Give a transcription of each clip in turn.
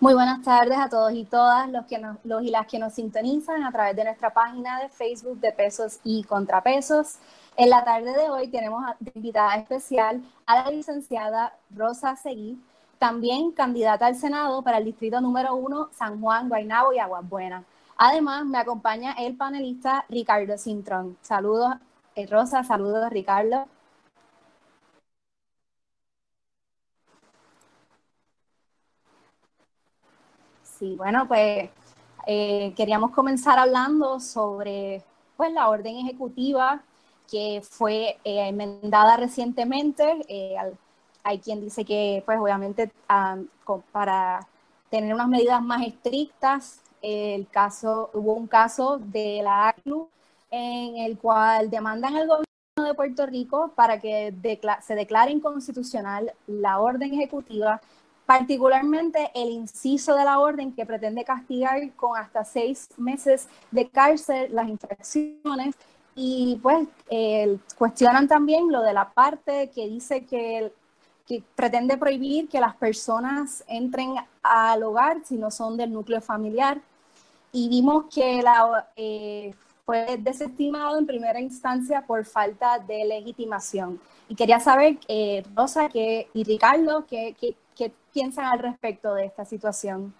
Muy buenas tardes a todos y todas los, que los y las que nos sintonizan a través de nuestra página de Facebook de Pesos y Contrapesos. En la tarde de hoy tenemos de invitada especial a la licenciada Rosa Seguí, también candidata al Senado para el distrito número uno, San Juan, Guaynabo y Aguas Buenas. Además, me acompaña el panelista Ricardo Cintrón. Saludos, eh, Rosa, saludos, Ricardo. Sí, bueno, pues eh, queríamos comenzar hablando sobre pues, la orden ejecutiva que fue eh, enmendada recientemente. Eh, hay quien dice que, pues obviamente, ah, para tener unas medidas más estrictas, el caso, hubo un caso de la ACLU en el cual demandan al gobierno de Puerto Rico para que se declare inconstitucional la orden ejecutiva particularmente el inciso de la orden que pretende castigar con hasta seis meses de cárcel las infracciones y pues cuestionan también lo de la parte que dice que, pretende prohibir que las personas entren al hogar si no son del núcleo familiar y vimos que eh, fue desestimado en primera instancia por falta de legitimación. Y quería saber, eh, Rosa que, y Ricardo, ¿qué, piensan al respecto de esta situación?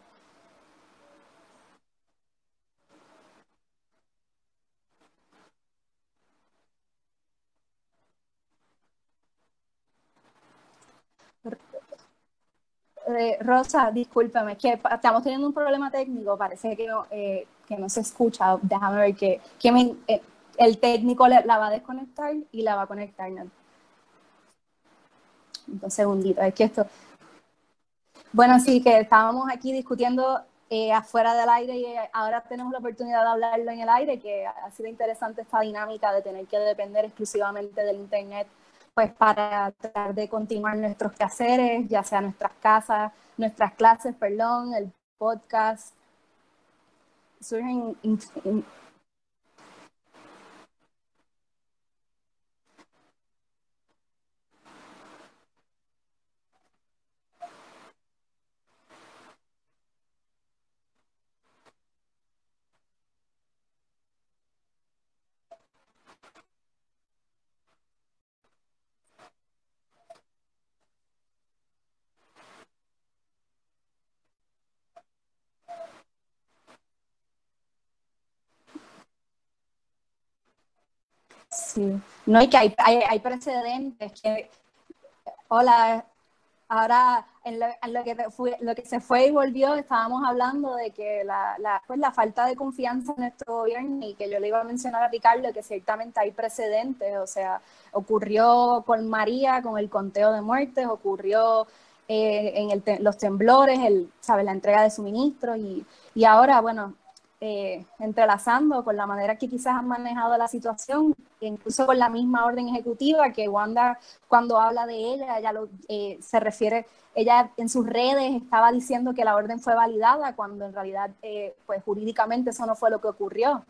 Eh, Rosa, discúlpame, que estamos teniendo un problema técnico, parece que no, eh, que no se escucha. Déjame ver que, eh, el técnico la va a desconectar y la va a conectar. ¿no? Un segundito, es que esto, bueno, sí, que estábamos aquí discutiendo eh, afuera del aire y eh, ahora tenemos la oportunidad de hablarlo en el aire, que ha sido interesante esta dinámica de tener que depender exclusivamente del Internet, pues para tratar de continuar nuestros quehaceres, ya sea nuestras casas, nuestras clases, perdón, el podcast. Surgen No, hay que hay, hay, precedentes que, hola, ahora en lo, que lo que se fue y volvió, estábamos hablando de que la, la, pues la falta de confianza en nuestro gobierno y que yo le iba a mencionar a Ricardo que ciertamente hay precedentes, o sea, ocurrió con María, con el conteo de muertes, ocurrió eh, en el los temblores, el, ¿sabes? la entrega de suministros y, y ahora, bueno, eh, entrelazando con la manera que quizás han manejado la situación, incluso con la misma orden ejecutiva, que Wanda cuando habla de ella, ella eh, se refiere, ella en sus redes estaba diciendo que la orden fue validada, cuando en realidad, eh, pues jurídicamente eso no fue lo que ocurrió.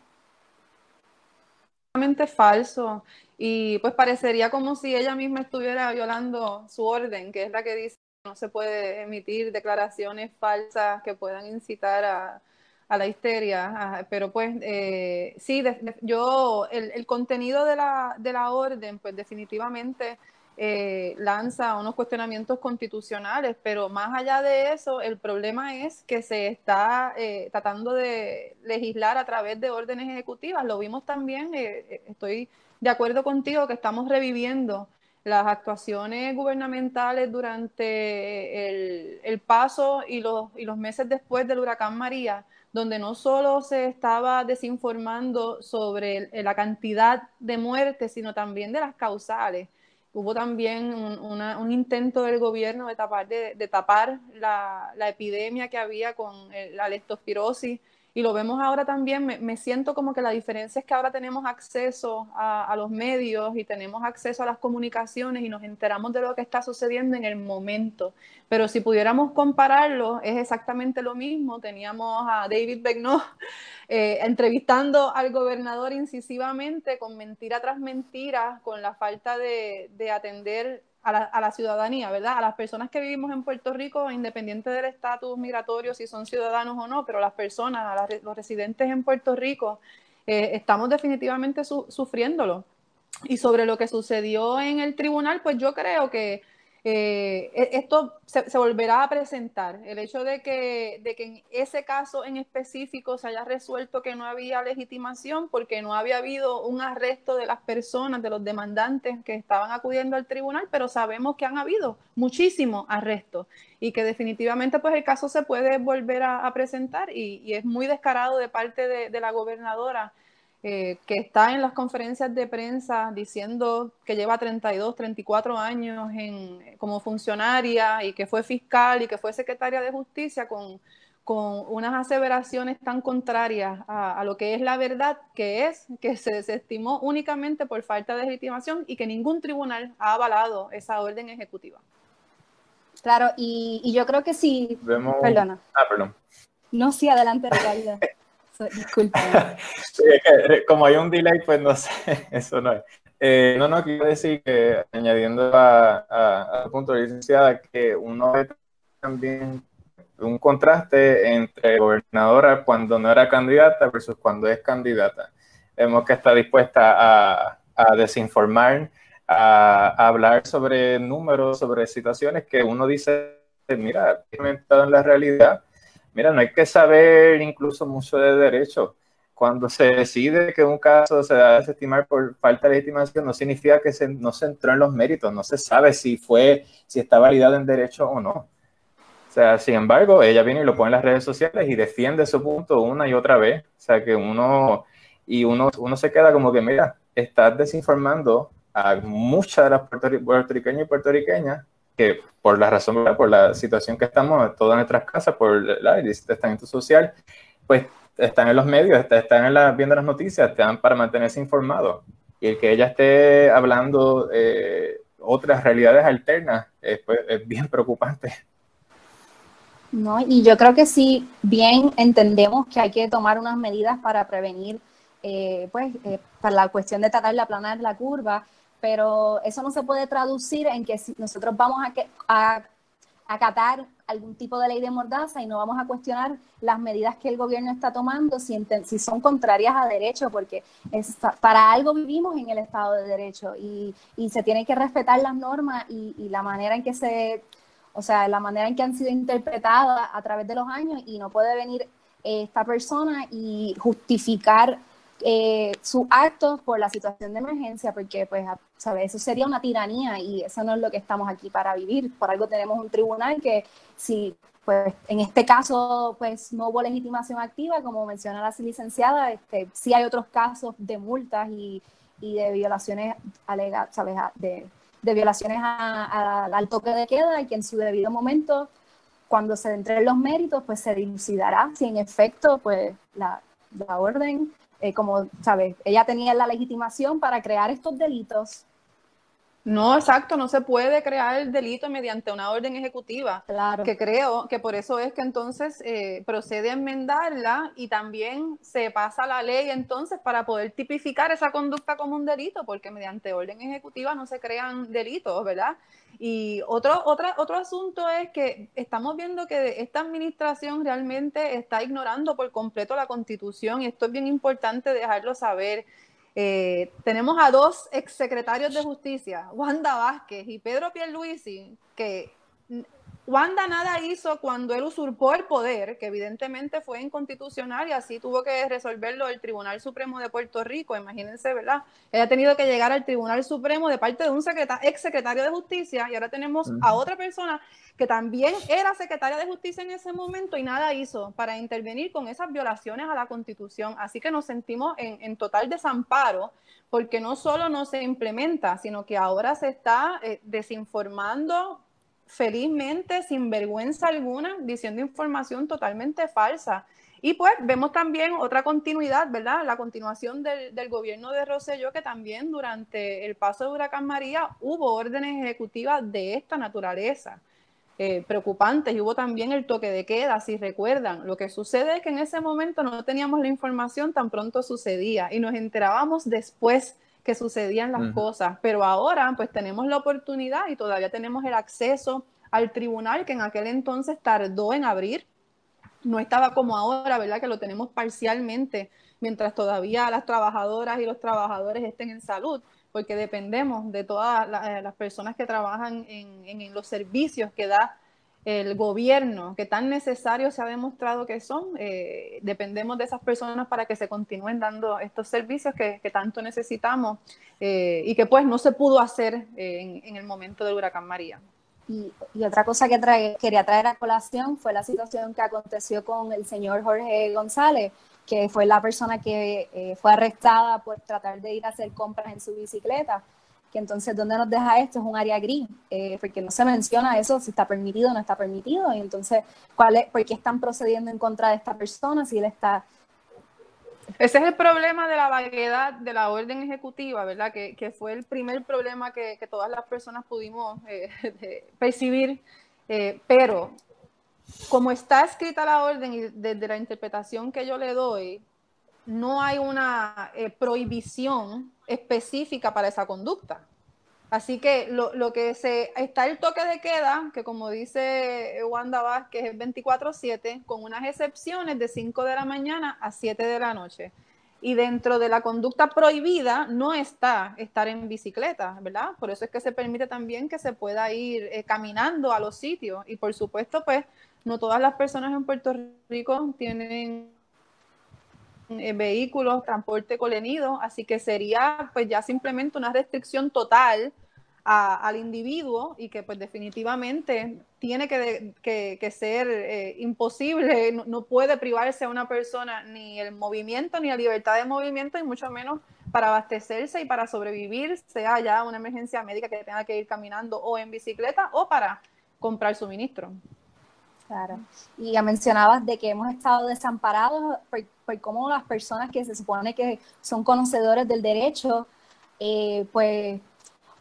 falso y pues parecería como si ella misma estuviera violando su orden, que es la que dice no se puede emitir declaraciones falsas que puedan incitar a, a la histeria, pero pues eh, sí, yo, el, contenido de la, de la orden, pues definitivamente eh, lanza unos cuestionamientos constitucionales, pero más allá de eso, el problema es que se está eh, tratando de legislar a través de órdenes ejecutivas. Lo vimos también, estoy de acuerdo contigo que estamos reviviendo las actuaciones gubernamentales durante el, el paso y los, y los meses después del huracán María donde no solo se estaba desinformando sobre la cantidad de muertes, sino también de las causales. Hubo también un, intento del gobierno de tapar, de, tapar la, la, epidemia que había con la leptospirosis y lo vemos ahora también, me, siento como que la diferencia es que ahora tenemos acceso a, los medios y tenemos acceso a las comunicaciones y nos enteramos de lo que está sucediendo en el momento. Pero si pudiéramos compararlo, es exactamente lo mismo. Teníamos a David Begnaud eh, entrevistando al gobernador incisivamente con mentira tras mentira, con la falta de atender a la, ciudadanía, ¿verdad? A las personas que vivimos en Puerto Rico, independiente del estatus migratorio, si son ciudadanos o no, pero las personas, los residentes en Puerto Rico, eh, estamos definitivamente sufriéndolo. Y sobre lo que sucedió en el tribunal, pues yo creo que eh, e-, esto se, volverá a presentar. El hecho de que, de que en ese caso en específico se haya resuelto que no había legitimación porque no había habido un arresto de las personas, de los demandantes que estaban acudiendo al tribunal, pero sabemos que han habido muchísimos arrestos y que definitivamente pues el caso se puede volver a, presentar y, es muy descarado de parte de la gobernadora eh, que está en las conferencias de prensa diciendo que lleva 32, 34 años en, como funcionaria y que fue fiscal y que fue secretaria de justicia con, con unas aseveraciones tan contrarias a, lo que es la verdad, que es que se desestimó únicamente por falta de legitimación y que ningún tribunal ha avalado esa orden ejecutiva. Claro, y, yo creo que sí. Perdona. Ah, perdón. No, sí, adelante, Ricardo. Disculpa. Eh, como hay un delay, pues no sé, eso no es. Eh, no, no, quiero decir que añadiendo a, punto de licenciada, que uno ve también un contraste entre gobernadora cuando no era candidata versus cuando es candidata. Vemos que está dispuesta a, a desinformar, a, hablar sobre números, sobre situaciones que uno dice, mira, implementado en la realidad, Mira, no hay que saber incluso mucho de derecho. Cuando se decide que un caso se da a desestimar por falta de legitimación, no significa que se, no se entró en los méritos, no se sabe si fue, si está validado en derecho o no. O sea, sin embargo, ella viene y lo pone en las redes sociales y defiende su punto una y otra vez. O sea, que uno, y uno, uno se queda como que, mira, estás desinformando a muchas de las puertorriqueños y puertorriqueñas que por la razón, por la situación que estamos, todas nuestras casas, por el distanciamiento social, pues están en los medios, están en la, viendo las noticias, están para mantenerse informados. Y el que ella esté hablando eh, otras realidades alternas pues, es bien preocupante. No, y yo creo que sí, bien entendemos que hay que tomar unas medidas para prevenir, eh, pues, eh, para la cuestión de tratar de aplanar la curva, pero eso no se puede traducir en que si nosotros vamos a, a, acatar algún tipo de ley de mordaza y no vamos a cuestionar las medidas que el gobierno está tomando si, si son contrarias a derecho, porque para algo vivimos en el Estado de Derecho y, se tienen que respetar las normas y, y, la manera en que se, o sea, la manera en que han sido interpretadas a través de los años y no puede venir esta persona y justificar eh, sus actos por la situación de emergencia, porque pues, ¿sabes? Eso sería una tiranía y eso no es lo que estamos aquí para vivir. Por algo tenemos un tribunal que si, pues, en este caso, pues, no hubo legitimación activa, como menciona la licenciada, este, sí hay otros casos de multas y, y de violaciones alegadas, ¿sabes? De, de violaciones al toque de queda y que en su debido momento, cuando se entre los méritos, pues se dilucidará si en efecto, pues, la orden eh, como, ¿sabes? Ella tenía la legitimación para crear estos delitos. No, exacto, no se puede crear el delito mediante una orden ejecutiva. Claro. Que creo que por eso es que entonces eh, procede a enmendarla y también se pasa la ley entonces para poder tipificar esa conducta como un delito, porque mediante orden ejecutiva no se crean delitos, ¿verdad? Y otro, otra, otro asunto es que estamos viendo que esta administración realmente está ignorando por completo la constitución y esto es bien importante dejarlo saber. Eh, tenemos a dos exsecretarios de justicia, Wanda Vázquez y Pedro Pierluisi, que Wanda nada hizo cuando él usurpó el poder, que evidentemente fue inconstitucional y así tuvo que resolverlo el Tribunal Supremo de Puerto Rico. Imagínense, ¿verdad? Él ha tenido que llegar al Tribunal Supremo de parte de un ex secretario de Justicia y ahora tenemos a otra persona que también era secretaria de Justicia en ese momento y nada hizo para intervenir con esas violaciones a la Constitución. Así que nos sentimos en, total desamparo porque no solo no se implementa, sino que ahora se está eh, desinformando felizmente, sin vergüenza alguna, diciendo información totalmente falsa. Y pues vemos también otra continuidad, ¿verdad? La continuación del, gobierno de Rosselló, que también durante el paso de Huracán María hubo órdenes ejecutivas de esta naturaleza. Eh, preocupantes y hubo también el toque de queda, si recuerdan. Lo que sucede es que en ese momento no teníamos la información tan pronto sucedía y nos enterábamos después que sucedían las cosas, pero ahora pues tenemos la oportunidad y todavía tenemos el acceso al tribunal que en aquel entonces tardó en abrir, no estaba como ahora, ¿verdad? Que lo tenemos parcialmente, mientras todavía las trabajadoras y los trabajadores estén en salud, porque dependemos de todas eh, las personas que trabajan en, los servicios que da el gobierno, que tan necesarios se ha demostrado que son, eh, dependemos de esas personas para que se continúen dando estos servicios que, tanto necesitamos eh, y que pues no se pudo hacer en, el momento del huracán María. Y, otra cosa que quería traer a colación fue la situación que aconteció con el señor Jorge González, que fue la persona que eh, fue arrestada por tratar de ir a hacer compras en su bicicleta. Que entonces, ¿dónde nos deja esto? Es un área gris, eh, porque no se menciona eso, si está permitido o no está permitido. Y entonces, ¿cuál es, ¿por qué están procediendo en contra de esta persona si él está ese es el problema de la vaguedad de la orden ejecutiva, ¿verdad? Que, que fue el primer problema que, que todas las personas pudimos eh, percibir. pero como está escrita la orden y desde la interpretación que yo le doy, no hay una eh, prohibición específica para esa conducta. Así que lo, que se está el toque de queda, que como dice Wanda Vázquez es 24/7, con unas excepciones de 5 de la mañana a 7 de la noche. Y dentro de la conducta prohibida no está estar en bicicleta, ¿verdad? Por eso es que se permite también que se pueda ir eh, caminando a los sitios. Y por supuesto, pues no todas las personas en Puerto Rico tienen vehículos, transporte colenido, así que sería pues ya simplemente una restricción total al individuo y que pues definitivamente tiene que, ser eh, imposible, no, puede privarse a una persona ni el movimiento ni la libertad de movimiento y mucho menos para abastecerse y para sobrevivir, sea ya una emergencia médica que tenga que ir caminando o en bicicleta o para comprar suministro. Claro. Y ya mencionabas de que hemos estado desamparados por, cómo las personas que se supone que son conocedores del derecho, eh, pues,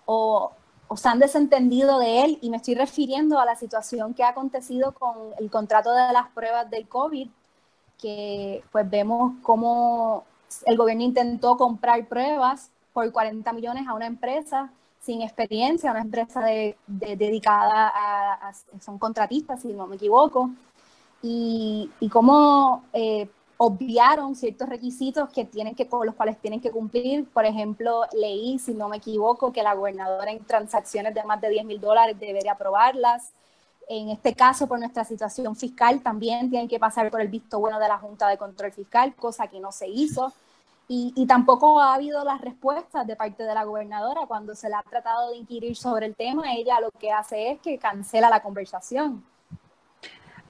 o, se han desentendido de él, y me estoy refiriendo a la situación que ha acontecido con el contrato de las pruebas del COVID, que pues vemos cómo el gobierno intentó comprar pruebas por 40 millones a una empresa sin experiencia, una empresa de, dedicada a, son contratistas, si no me equivoco, y, y cómo eh, obviaron ciertos requisitos que tienen que, con los cuales tienen que cumplir. Por ejemplo, leí, si no me equivoco, que la gobernadora en transacciones de más de 10 mil dólares debería aprobarlas. En este caso, por nuestra situación fiscal, también tienen que pasar por el visto bueno de la Junta de Control Fiscal, cosa que no se hizo. Y, tampoco ha habido las respuestas de parte de la gobernadora cuando se le ha tratado de inquirir sobre el tema. Ella lo que hace es que cancela la conversación.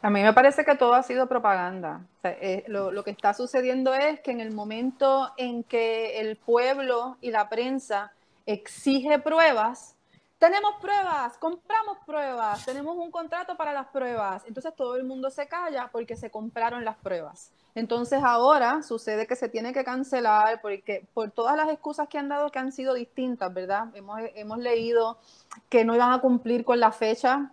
A mí me parece que todo ha sido propaganda. Eh, lo, lo, que está sucediendo es que en el momento en que el pueblo y la prensa exige pruebas, tenemos pruebas, compramos pruebas, tenemos un contrato para las pruebas. Entonces todo el mundo se calla porque se compraron las pruebas. Entonces ahora sucede que se tiene que cancelar porque por todas las excusas que han dado que han sido distintas, ¿verdad? Hemos, hemos leído que no iban a cumplir con la fecha.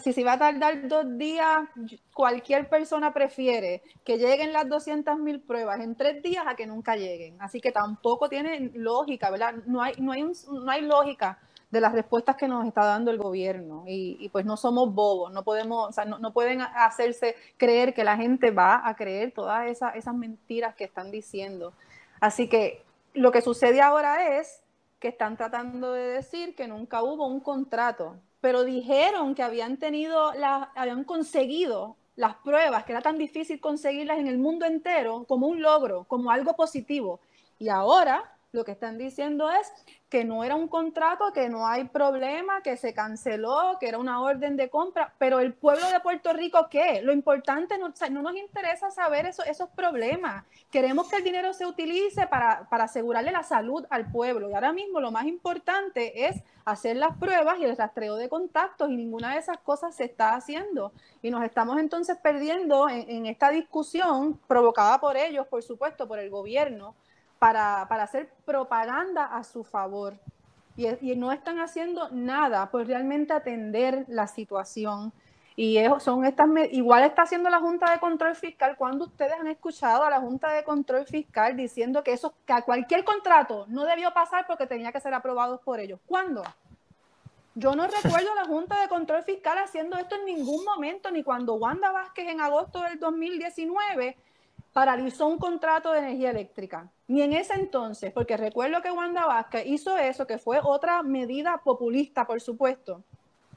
si se va a tardar dos días, cualquier persona prefiere que lleguen las 200 mil pruebas en tres días a que nunca lleguen. Así que tampoco tiene lógica, ¿verdad? No hay, no hay, no hay lógica de las respuestas que nos está dando el gobierno. Y, pues no somos bobos, no podemos, o sea, no, pueden hacerse creer que la gente va a creer todas esas, esas mentiras que están diciendo. Así que lo que sucede ahora es que están tratando de decir que nunca hubo un contrato, pero dijeron que habían tenido, la, habían conseguido las pruebas, que era tan difícil conseguirlas en el mundo entero como un logro, como algo positivo. Y ahora lo que están diciendo es que no era un contrato, que no hay problema, que se canceló, que era una orden de compra, pero el pueblo de Puerto Rico, ¿qué? Lo importante, no, no nos interesa saber eso, esos problemas. Queremos que el dinero se utilice para, asegurarle la salud al pueblo. Y ahora mismo lo más importante es hacer las pruebas y el rastreo de contactos y ninguna de esas cosas se está haciendo. Y nos estamos entonces perdiendo en, en esta discusión provocada por ellos, por supuesto, por el gobierno para, hacer propaganda a su favor. Y, no están haciendo nada por realmente atender la situación. Y son estas, igual está haciendo la Junta de Control Fiscal. cuando ustedes han escuchado a la Junta de Control Fiscal diciendo que eso, que cualquier contrato no debió pasar porque tenía que ser aprobado por ellos? ¿Cuándo? Yo no recuerdo a la Junta de Control Fiscal haciendo esto en ningún momento, ni cuando Wanda Vázquez en agosto del 2019 paralizó un contrato de energía eléctrica, ni en ese entonces, porque recuerdo que Wanda Vázquez hizo eso, que fue otra medida populista, por supuesto,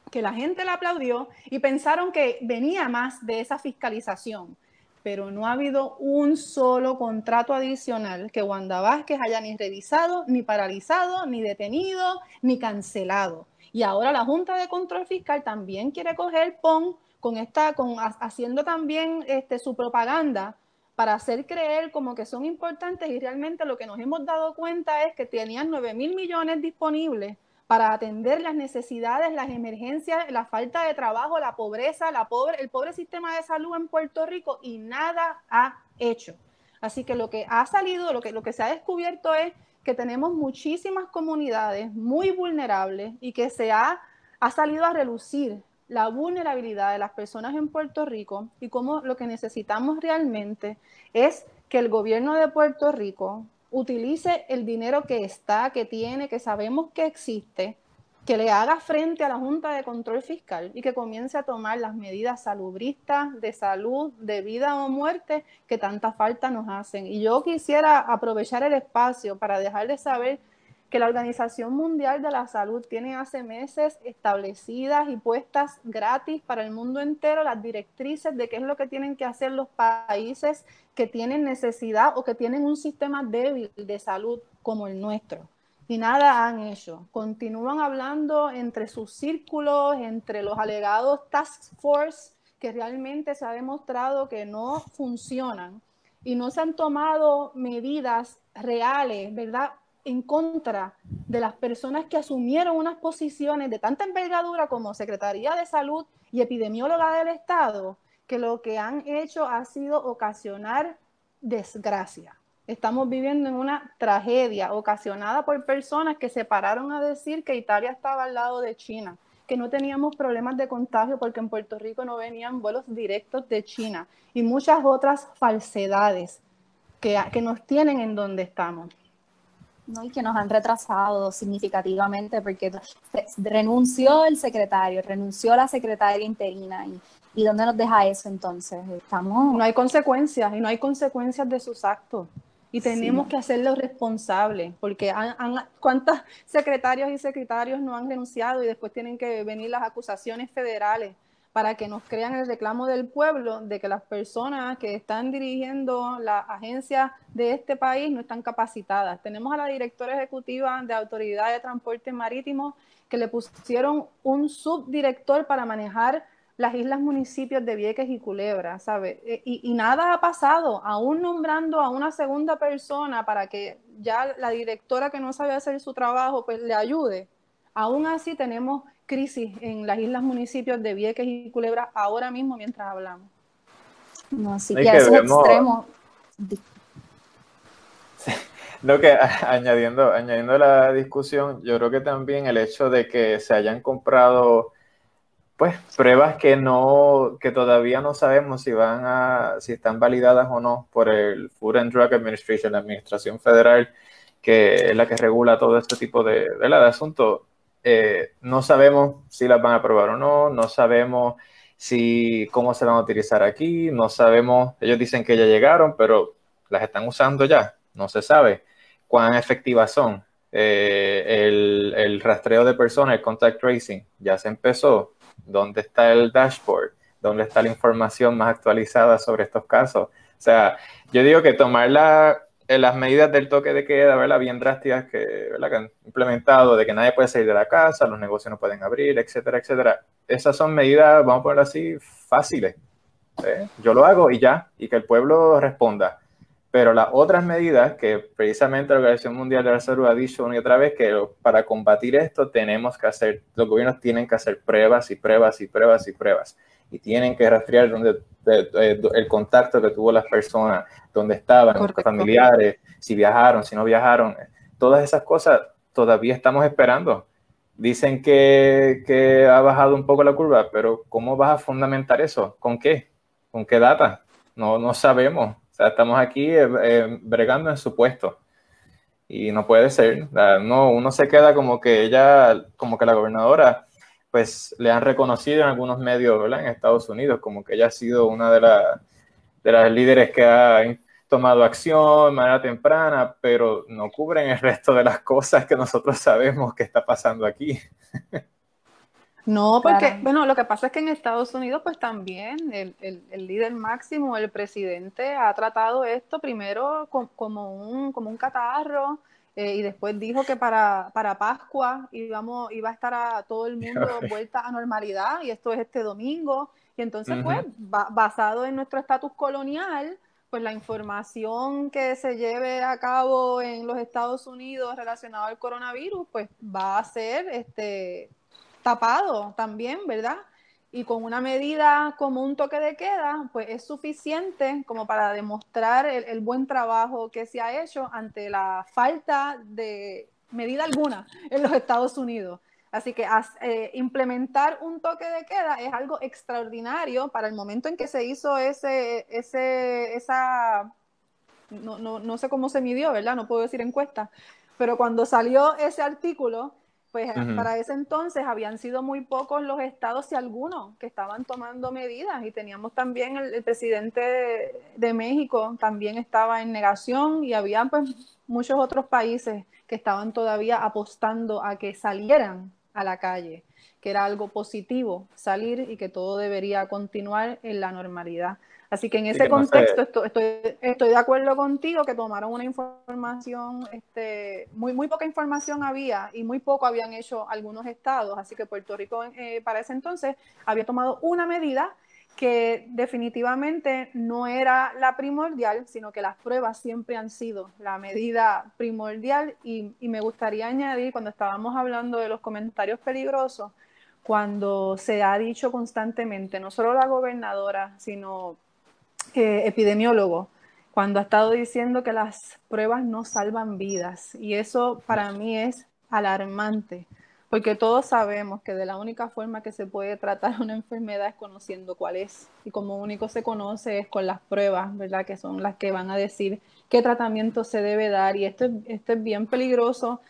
que la gente la aplaudió y pensaron que venía más de esa fiscalización. Pero no ha habido un solo contrato adicional que Wanda Vázquez haya ni revisado, ni paralizado, ni detenido, ni cancelado. Y ahora la Junta de Control Fiscal también quiere coger PON con esta, con haciendo también este, su propaganda para hacer creer como que son importantes y realmente lo que nos hemos dado cuenta es que tenían 9 mil millones disponibles para atender las necesidades, las emergencias, la falta de trabajo, la pobreza, la pobre, el pobre sistema de salud en Puerto Rico y nada ha hecho. Así que lo que ha salido, lo que, lo que se ha descubierto es que tenemos muchísimas comunidades muy vulnerables y que se ha, ha salido a relucir la vulnerabilidad de las personas en Puerto Rico y cómo lo que necesitamos realmente es que el gobierno de Puerto Rico utilice el dinero que está, que tiene, que sabemos que existe, que le haga frente a la Junta de Control Fiscal y que comience a tomar las medidas salubristas de salud, de vida o muerte que tanta falta nos hacen. Y yo quisiera aprovechar el espacio para dejarles saber que la Organización Mundial de la Salud tiene hace meses establecidas y puestas gratis para el mundo entero las directrices de qué es lo que tienen que hacer los países que tienen necesidad o que tienen un sistema débil de salud como el nuestro. Y nada han hecho. Continúan hablando entre sus círculos, entre los alegados task force, que realmente se ha demostrado que no funcionan y no se han tomado medidas reales, ¿verdad? En contra de las personas que asumieron unas posiciones de tanta envergadura como Secretaría de Salud y Epidemióloga del Estado, que lo que han hecho ha sido ocasionar desgracia. Estamos viviendo en una tragedia ocasionada por personas que se pararon a decir que Italia estaba al lado de China, que no teníamos problemas de contagio porque en Puerto Rico no venían vuelos directos de China y muchas otras falsedades que, que nos tienen en donde estamos. ¿No? y que nos han retrasado significativamente porque renunció el secretario, renunció la secretaria interina y, y ¿dónde nos deja eso entonces? Estamos... No hay consecuencias y no hay consecuencias de sus actos y tenemos que hacerlos responsables porque han, ¿cuántos secretarios y secretarios no han renunciado y después tienen que venir las acusaciones federales? Para que nos crean el reclamo del pueblo de que las personas que están dirigiendo la agencia de este país no están capacitadas. Tenemos a la directora ejecutiva de Autoridad de Transporte Marítimo que le pusieron un subdirector para manejar las islas municipios de Vieques y Culebra, ¿sabe? E, y, y, nada ha pasado, aún nombrando a una segunda persona para que ya la directora que no sabe hacer su trabajo, pues le ayude. Aún así tenemos crisis en las islas municipios de Vieques y Culebra ahora mismo mientras hablamos. No, sí que, a esos extremos. Lo que añadiendo, añadiendo la discusión, yo creo que también el hecho de que se hayan comprado pues pruebas que no, que todavía no sabemos si van a, si están validadas o no por el Food and Drug Administration, la Administración Federal, que es la que regula todo este tipo de, de, de asuntos eh, no sabemos si las van a aprobar o no, no sabemos si cómo se van a utilizar aquí, no sabemos, ellos dicen que ya llegaron, pero las están usando ya, no se sabe cuán efectivas son. Eh, el, el, rastreo de personas, el contact tracing, ya se empezó. ¿Dónde está el dashboard? ¿Dónde está la información más actualizada sobre estos casos? O sea, yo digo que tomar la, eh, las medidas del toque de queda, ¿verdad? Bien drásticas que, han implementado, de que nadie puede salir de la casa, los negocios no pueden abrir, etcétera, etcétera. Esas son medidas, vamos a ponerlo así, fáciles. ¿eh? Yo lo hago y ya, y que el pueblo responda. Pero las otras medidas que precisamente la Organización Mundial de la Salud ha dicho una y otra vez que para combatir esto tenemos que hacer, los gobiernos tienen que hacer pruebas y pruebas y pruebas y pruebas y tienen que rastrear donde, el contacto que tuvo las personas, dónde estaban, los familiares, si viajaron, si no viajaron. Todas esas cosas todavía estamos esperando. dicen que, que, ha bajado un poco la curva, pero ¿cómo vas a fundamentar eso? ¿Con qué? ¿Con qué data? No, no sabemos. O sea, estamos aquí eh, eh, bregando en supuesto. Y no puede ser. No, uno se queda como que ella, como que la gobernadora, pues le han reconocido en algunos medios ¿verdad? en Estados Unidos, como que ella ha sido una de, de las líderes que ha tomado acción de manera temprana, pero no cubren el resto de las cosas que nosotros sabemos que está pasando aquí. No, porque, bueno, lo que pasa es que en Estados Unidos, pues también el, el, líder máximo, el presidente, ha tratado esto primero como, un, como un catarro eh, y después dijo que para, para Pascua íbamos, iba a estar a todo el mundo vuelta a normalidad y esto es este domingo. Y entonces, pues, basado en nuestro estatus colonial, pues la información que se lleve a cabo en los Estados Unidos relacionado al coronavirus, pues va a ser este, tapado también, ¿verdad? Y con una medida como un toque de queda, pues es suficiente como para demostrar el buen trabajo que se ha hecho ante la falta de medida alguna en los Estados Unidos. Así que eh, implementar un toque de queda es algo extraordinario para el momento en que se hizo ese, ese, esa, no, no, no sé cómo se midió, ¿verdad? No puedo decir encuesta, pero cuando salió ese artículo, pues para ese entonces habían sido muy pocos los estados, si algunos, que estaban tomando medidas y teníamos también el, el presidente de, México también estaba en negación y había pues muchos otros países que estaban todavía apostando a que salieran a la calle, que era algo positivo salir y que todo debería continuar en la normalidad. Así que en ese contexto estoy, estoy, de acuerdo contigo que tomaron una información, este, muy, muy poca información había y muy poco habían hecho algunos estados, así que Puerto Rico eh, para ese entonces había tomado una medida que definitivamente no era la primordial, sino que las pruebas siempre han sido la medida primordial y, me gustaría añadir, cuando estábamos hablando de los comentarios peligrosos, cuando se ha dicho constantemente, no solo la gobernadora, sino eh, epidemiólogo, cuando ha estado diciendo que las pruebas no salvan vidas. Y eso para mí es alarmante, porque todos sabemos que de la única forma que se puede tratar una enfermedad es conociendo cuál es. Y como único se conoce es con las pruebas, ¿verdad? Que son las que van a decir qué tratamiento se debe dar. Y esto, esto es bien peligroso.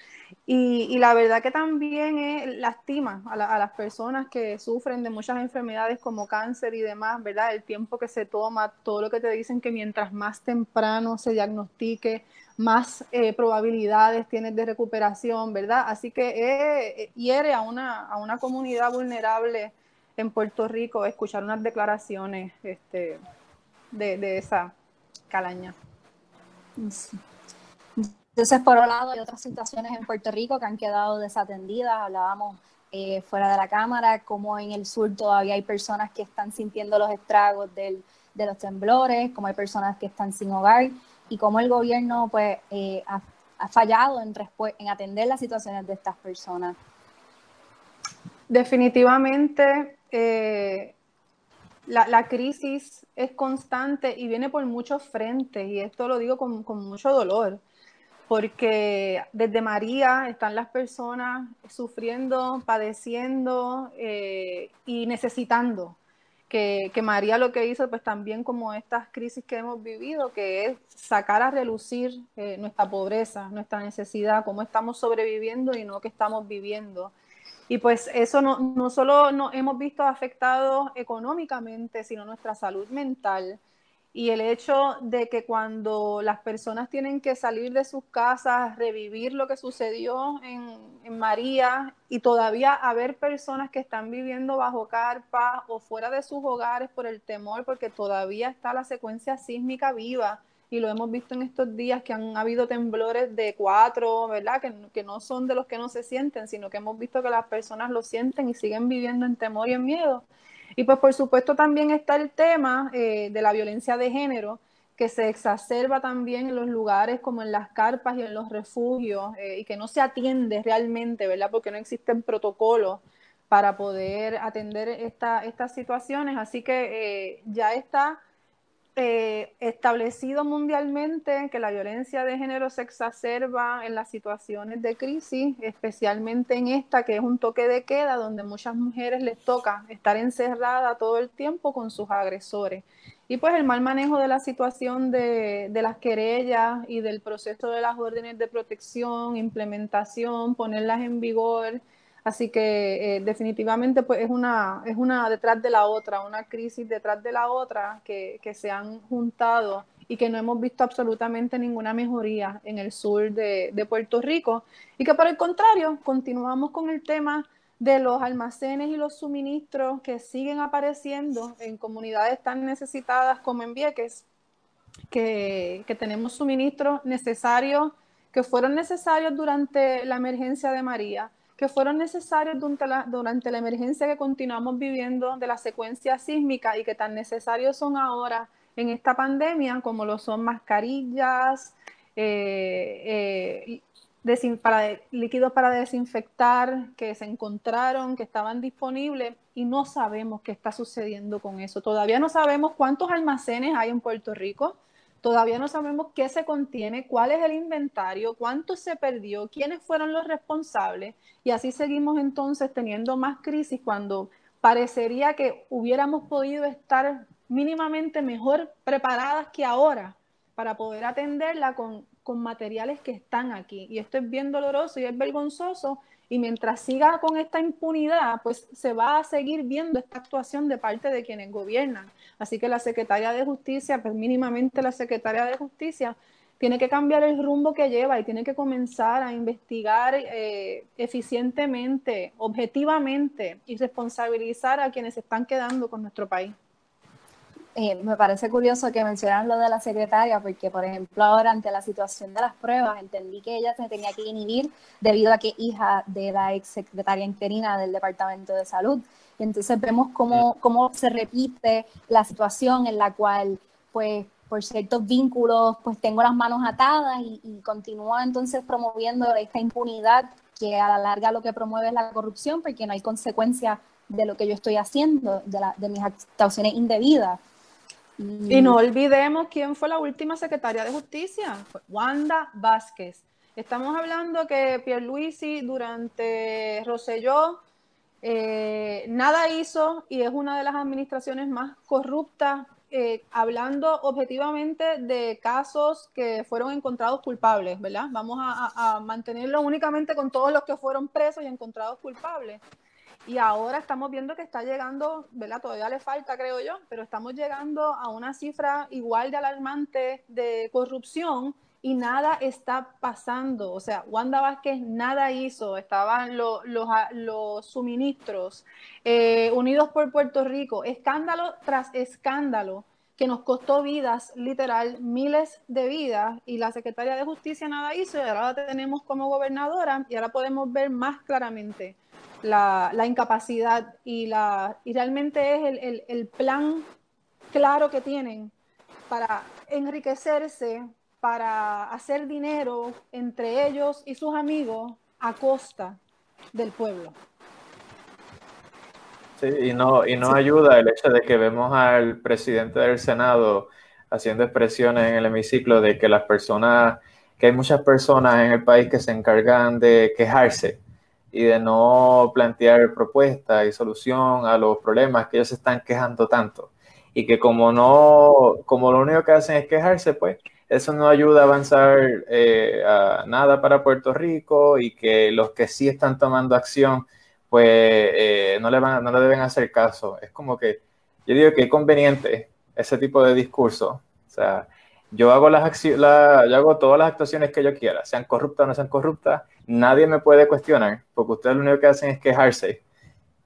Y, y, la verdad que también es, lastima a, a, las personas que sufren de muchas enfermedades como cáncer y demás, ¿verdad? El tiempo que se toma, todo lo que te dicen que mientras más temprano se diagnostique, más eh, probabilidades tienes de recuperación, ¿verdad? Así que eh, hiere a una, a una comunidad vulnerable en Puerto Rico escuchar unas declaraciones este, de, esa calaña. Entonces, por otro lado, hay otras situaciones en Puerto Rico que han quedado desatendidas. Hablábamos eh, fuera de la cámara, como en el sur todavía hay personas que están sintiendo los estragos del, de los temblores, como hay personas que están sin hogar y cómo el gobierno pues, eh, ha, fallado en, en atender las situaciones de estas personas. Definitivamente, eh, la, crisis es constante y viene por muchos frentes, y esto lo digo con, mucho dolor, porque desde María están las personas sufriendo, padeciendo eh, y necesitando que, María lo que hizo, pues también como estas crisis que hemos vivido, que es sacar a relucir eh, nuestra pobreza, nuestra necesidad, cómo estamos sobreviviendo y no que estamos viviendo. Y pues eso no, no solo nos hemos visto afectados económicamente, sino nuestra salud mental y el hecho de que cuando las personas tienen que salir de sus casas, revivir lo que sucedió en, María y todavía haber personas que están viviendo bajo carpa o fuera de sus hogares por el temor, porque todavía está la secuencia sísmica viva y lo hemos visto en estos días que han habido temblores de cuatro, ¿verdad? Que, que no son de los que no se sienten, sino que hemos visto que las personas lo sienten y siguen viviendo en temor y en miedo y pues por supuesto también está el tema eh, de la violencia de género, que se exacerba también en los lugares como en las carpas y en los refugios, eh, y que no se atiende realmente, ¿verdad? Porque no existen protocolos para poder atender esta, estas situaciones. Así que eh, ya está eh, establecido mundialmente que la violencia de género se exacerba en las situaciones de crisis, especialmente en esta que es un toque de queda, donde muchas mujeres les toca estar encerrada todo el tiempo con sus agresores. Y pues el mal manejo de la situación de, de las querellas y del proceso de las órdenes de protección, implementación, ponerlas en vigor, Así que eh, definitivamente pues es una, es una detrás de la otra, una crisis detrás de la otra que, que, se han juntado y que no hemos visto absolutamente ninguna mejoría en el sur de, de, Puerto Rico. Y que por el contrario continuamos con el tema de los almacenes y los suministros que siguen apareciendo en comunidades tan necesitadas como en Vieques, que, que tenemos suministros necesarios, que fueron necesarios durante la emergencia de María que fueron necesarios durante la, emergencia que continuamos viviendo de la secuencia sísmica y que tan necesarios son ahora en esta pandemia, como lo son mascarillas, eh, eh, para, líquidos para desinfectar que se encontraron, que estaban disponibles y no sabemos qué está sucediendo con eso. Todavía no sabemos cuántos almacenes hay en Puerto Rico, Todavía no sabemos qué se contiene, cuál es el inventario, cuánto se perdió, quiénes fueron los responsables y así seguimos entonces teniendo más crisis cuando parecería que hubiéramos podido estar mínimamente mejor preparadas que ahora para poder atenderla con, con materiales que están aquí. Y esto es bien doloroso y es vergonzoso y mientras siga con esta impunidad, pues se va a seguir viendo esta actuación de parte de quienes gobiernan. Así que la secretaria de Justicia, pues mínimamente la secretaria de Justicia, tiene que cambiar el rumbo que lleva y tiene que comenzar a investigar eh, eficientemente, objetivamente y responsabilizar a quienes se están quedando con nuestro país. Eh, me parece curioso que mencionan lo de la secretaria, porque, por ejemplo, ahora ante la situación de las pruebas, entendí que ella se tenía que inhibir debido a que hija de la ex secretaria interina del Departamento de Salud. Y entonces vemos cómo, cómo se repite la situación en la cual, pues, por ciertos vínculos, pues tengo las manos atadas y, y continúa entonces promoviendo esta impunidad que a la larga lo que promueve es la corrupción, porque no hay consecuencia de lo que yo estoy haciendo, de, la, de mis actuaciones indebidas. Y no olvidemos quién fue la última secretaria de justicia, Wanda Vázquez. Estamos hablando que Pierluisi durante Roselló eh, nada hizo y es una de las administraciones más corruptas, eh, hablando objetivamente de casos que fueron encontrados culpables, ¿verdad? Vamos a mantenerlo únicamente con todos los que fueron presos y encontrados culpables. Y ahora estamos viendo que está llegando, ¿verdad? Todavía le falta, creo yo, pero estamos llegando a una cifra igual de alarmante de corrupción y nada está pasando. O sea, Wanda Vázquez nada hizo, estaban los, los suministros eh, unidos por Puerto Rico, escándalo tras escándalo que nos costó vidas, literal, miles de vidas, y la Secretaria de Justicia nada hizo, y ahora la tenemos como gobernadora, y ahora podemos ver más claramente la, incapacidad y, la, y realmente es el, el, plan claro que tienen para enriquecerse, para hacer dinero entre ellos y sus amigos a costa del pueblo. Sí, y no, y no ayuda el hecho de que vemos al presidente del Senado haciendo expresiones en el hemiciclo de que las personas, que hay muchas personas en el país que se encargan de quejarse y de no plantear propuestas y solución a los problemas que ellos se están quejando tanto. Y que como no, como lo único que hacen es quejarse, pues eso no ayuda a avanzar eh, a nada para Puerto Rico y que los que sí están tomando acción, pues eh, no, le van, no le deben hacer caso. Es como que yo digo que es conveniente ese tipo de discurso. O sea, yo hago, las la, yo hago todas las actuaciones que yo quiera, sean corruptas o no sean corruptas, nadie me puede cuestionar, porque ustedes lo único que hacen es quejarse.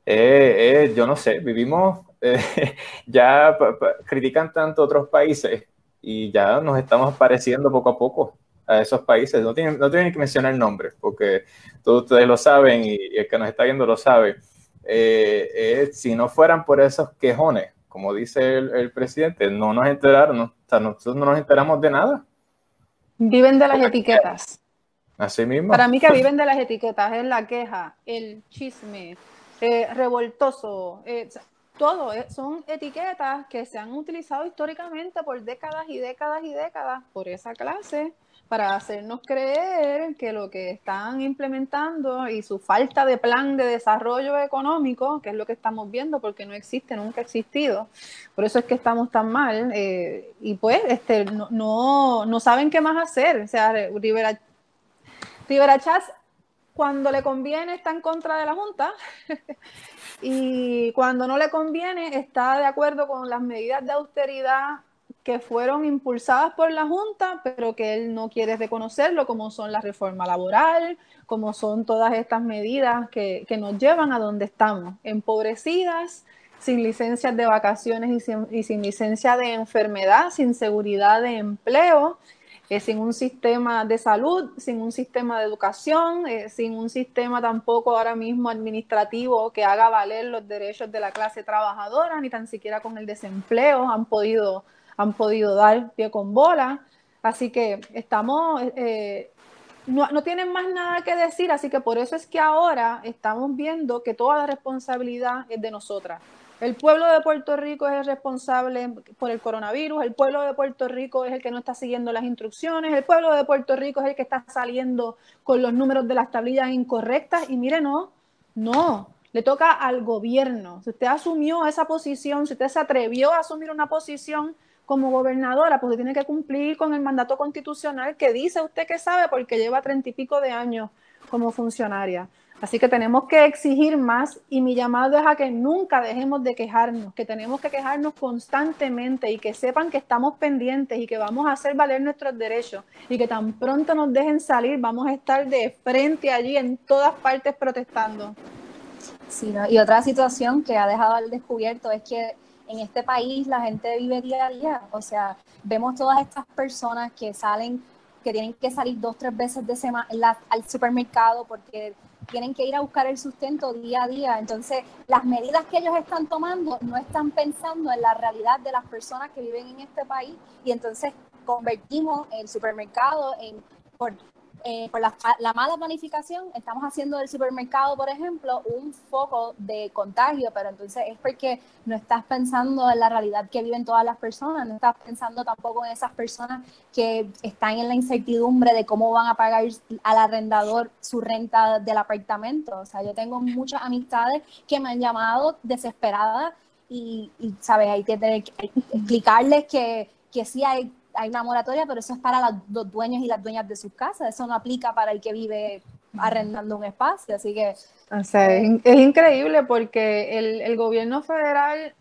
Eh, eh, yo no sé, vivimos, eh, ya critican tanto otros países y ya nos estamos pareciendo poco a poco a esos países. No tienen, no tienen que mencionar nombres, porque todos ustedes lo saben y, el que nos está viendo lo sabe. si no fueran por esos quejones, como dice el, presidente, no nos enteraron, o sea, nosotros no nos enteramos de nada. Viven de las etiquetas. Así mismo. Para mí que viven de las etiquetas, es la queja, el chisme, eh, revoltoso. Eh, todo eh, son etiquetas que se han utilizado históricamente por décadas y décadas y décadas por esa clase para hacernos creer que lo que están implementando y su falta de plan de desarrollo económico, que es lo que estamos viendo porque no existe, nunca ha existido, por eso es que estamos tan mal, eh, y pues este, no, no, saben qué más hacer. O sea, Rivera, Rivera Chats, cuando le conviene, está en contra de la Junta. y cuando no le conviene, está de acuerdo con las medidas de austeridad que fueron impulsadas por la Junta, pero que él no quiere reconocerlo, como son la reforma laboral, como son todas estas medidas que, nos llevan a donde estamos, empobrecidas, sin licencias de vacaciones y sin, y sin licencia de enfermedad, sin seguridad de empleo, eh, sin un sistema de salud, sin un sistema de educación, eh, sin un sistema tampoco ahora mismo administrativo que haga valer los derechos de la clase trabajadora, ni tan siquiera con el desempleo han podido han podido dar pie con bola. Así que estamos, eh, no, no, tienen más nada que decir, así que por eso es que ahora estamos viendo que toda la responsabilidad es de nosotras. El pueblo de Puerto Rico es el responsable por el coronavirus, el pueblo de Puerto Rico es el que no está siguiendo las instrucciones, el pueblo de Puerto Rico es el que está saliendo con los números de las tablillas incorrectas y mire, no, no, le toca al gobierno. Si usted asumió esa posición, si usted se atrevió a asumir una posición como gobernadora, pues tiene que cumplir con el mandato constitucional que dice usted que sabe porque lleva treinta y pico de años como funcionaria. Así que tenemos que exigir más y mi llamado es a que nunca dejemos de quejarnos, que tenemos que quejarnos constantemente y que sepan que estamos pendientes y que vamos a hacer valer nuestros derechos y que tan pronto nos dejen salir vamos a estar de frente allí en todas partes protestando. Sí, y otra situación que ha dejado al descubierto es que en este país la gente vive día a día. O sea, vemos todas estas personas que salen, que tienen que salir dos, tres veces de semana al supermercado porque tienen que ir a buscar el sustento día a día. Entonces, las medidas que ellos están tomando no están pensando en la realidad de las personas que viven en este país y entonces convertimos el supermercado en por eh, por la, mala planificación, estamos haciendo del supermercado, por ejemplo, un foco de contagio, pero entonces es porque no estás pensando en la realidad que viven todas las personas, no estás pensando tampoco en esas personas que están en la incertidumbre de cómo van a pagar al arrendador su renta del apartamento. O sea, yo tengo muchas amistades que me han llamado desesperadas y, ¿sabes? Hay que, que explicarles que, que sí hay hay una moratoria, pero eso es para los dueños y las dueñas de sus casas, eso no aplica para el que vive arrendando un espacio, así que... es, increíble porque el, el, gobierno federal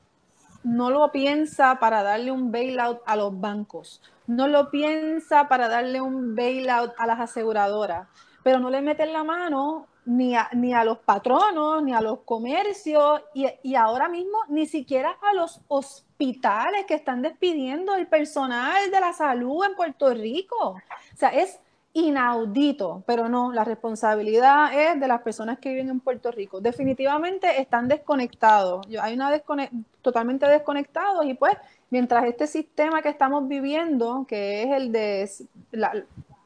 no lo piensa para darle un bailout a los bancos, no lo piensa para darle un bailout a las aseguradoras, pero no le meten la mano ni a, ni a los patronos, ni a los comercios, y, y, ahora mismo ni siquiera a los hospitales que están despidiendo el personal de la salud en Puerto Rico. O sea, es inaudito, pero no, la responsabilidad es de las personas que viven en Puerto Rico. Definitivamente están desconectados, hay una totalmente desconectados y pues mientras este sistema que estamos viviendo, que es el de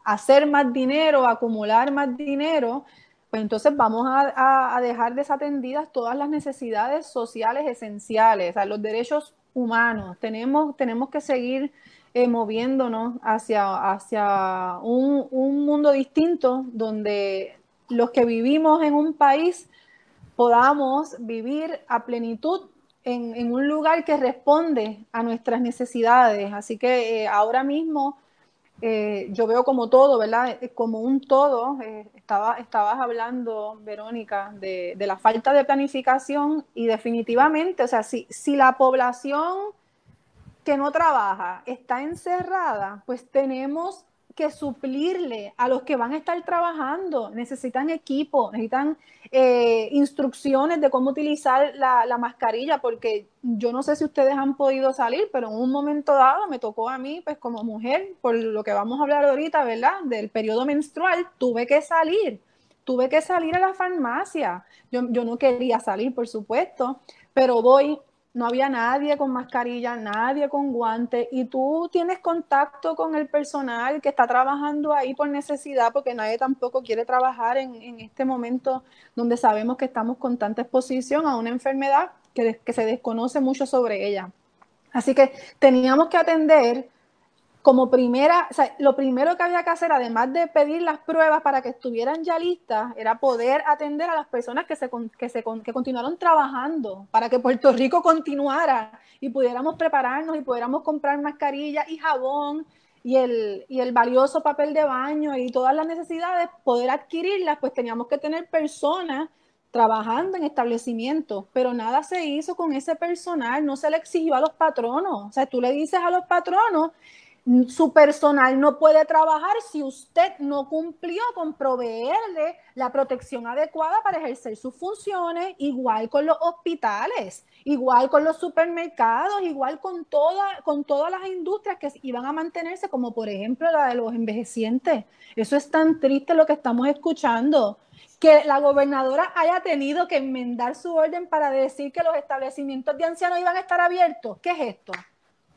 hacer más dinero, acumular más dinero, pues entonces vamos a, dejar desatendidas todas las necesidades sociales esenciales, o los derechos humanos. Tenemos, tenemos que seguir eh, moviéndonos hacia, hacia un, mundo distinto donde los que vivimos en un país podamos vivir a plenitud en, un lugar que responde a nuestras necesidades. Así que eh, ahora mismo eh, yo veo como todo, ¿verdad? Eh, como un todo. Eh, estaba, estabas hablando, Verónica, de, de, la falta de planificación y definitivamente, o sea, si, si la población que no trabaja está encerrada, pues tenemos que suplirle a los que van a estar trabajando. Necesitan equipo, necesitan eh, instrucciones de cómo utilizar la, mascarilla, porque yo no sé si ustedes han podido salir, pero en un momento dado me tocó a mí, pues como mujer, por lo que vamos a hablar ahorita, ¿verdad? Del periodo menstrual, tuve que salir, tuve que salir a la farmacia. Yo, yo no quería salir, por supuesto, pero voy no había nadie con mascarilla, nadie con guantes, y tú tienes contacto con el personal que está trabajando ahí por necesidad, porque nadie tampoco quiere trabajar en, este momento donde sabemos que estamos con tanta exposición a una enfermedad que, que se desconoce mucho sobre ella. Así que teníamos que atender como primera, o sea, lo primero que había que hacer, además de pedir las pruebas para que estuvieran ya listas, era poder atender a las personas que, se, que, se, que continuaron trabajando para que Puerto Rico continuara y pudiéramos prepararnos y pudiéramos comprar mascarillas y jabón y el, y el valioso papel de baño y todas las necesidades, poder adquirirlas, pues teníamos que tener personas trabajando en establecimientos, pero nada se hizo con ese personal, no se le exigió a los patronos. O sea, tú le dices a los patronos su personal no puede trabajar si usted no cumplió con proveerle la protección adecuada para ejercer sus funciones, igual con los hospitales, igual con los supermercados, igual con, toda, con todas las industrias que iban a mantenerse, como por ejemplo la de los envejecientes. Eso es tan triste lo que estamos escuchando que la gobernadora haya tenido que enmendar su orden para decir que los establecimientos de ancianos iban a estar abiertos. ¿Qué es esto?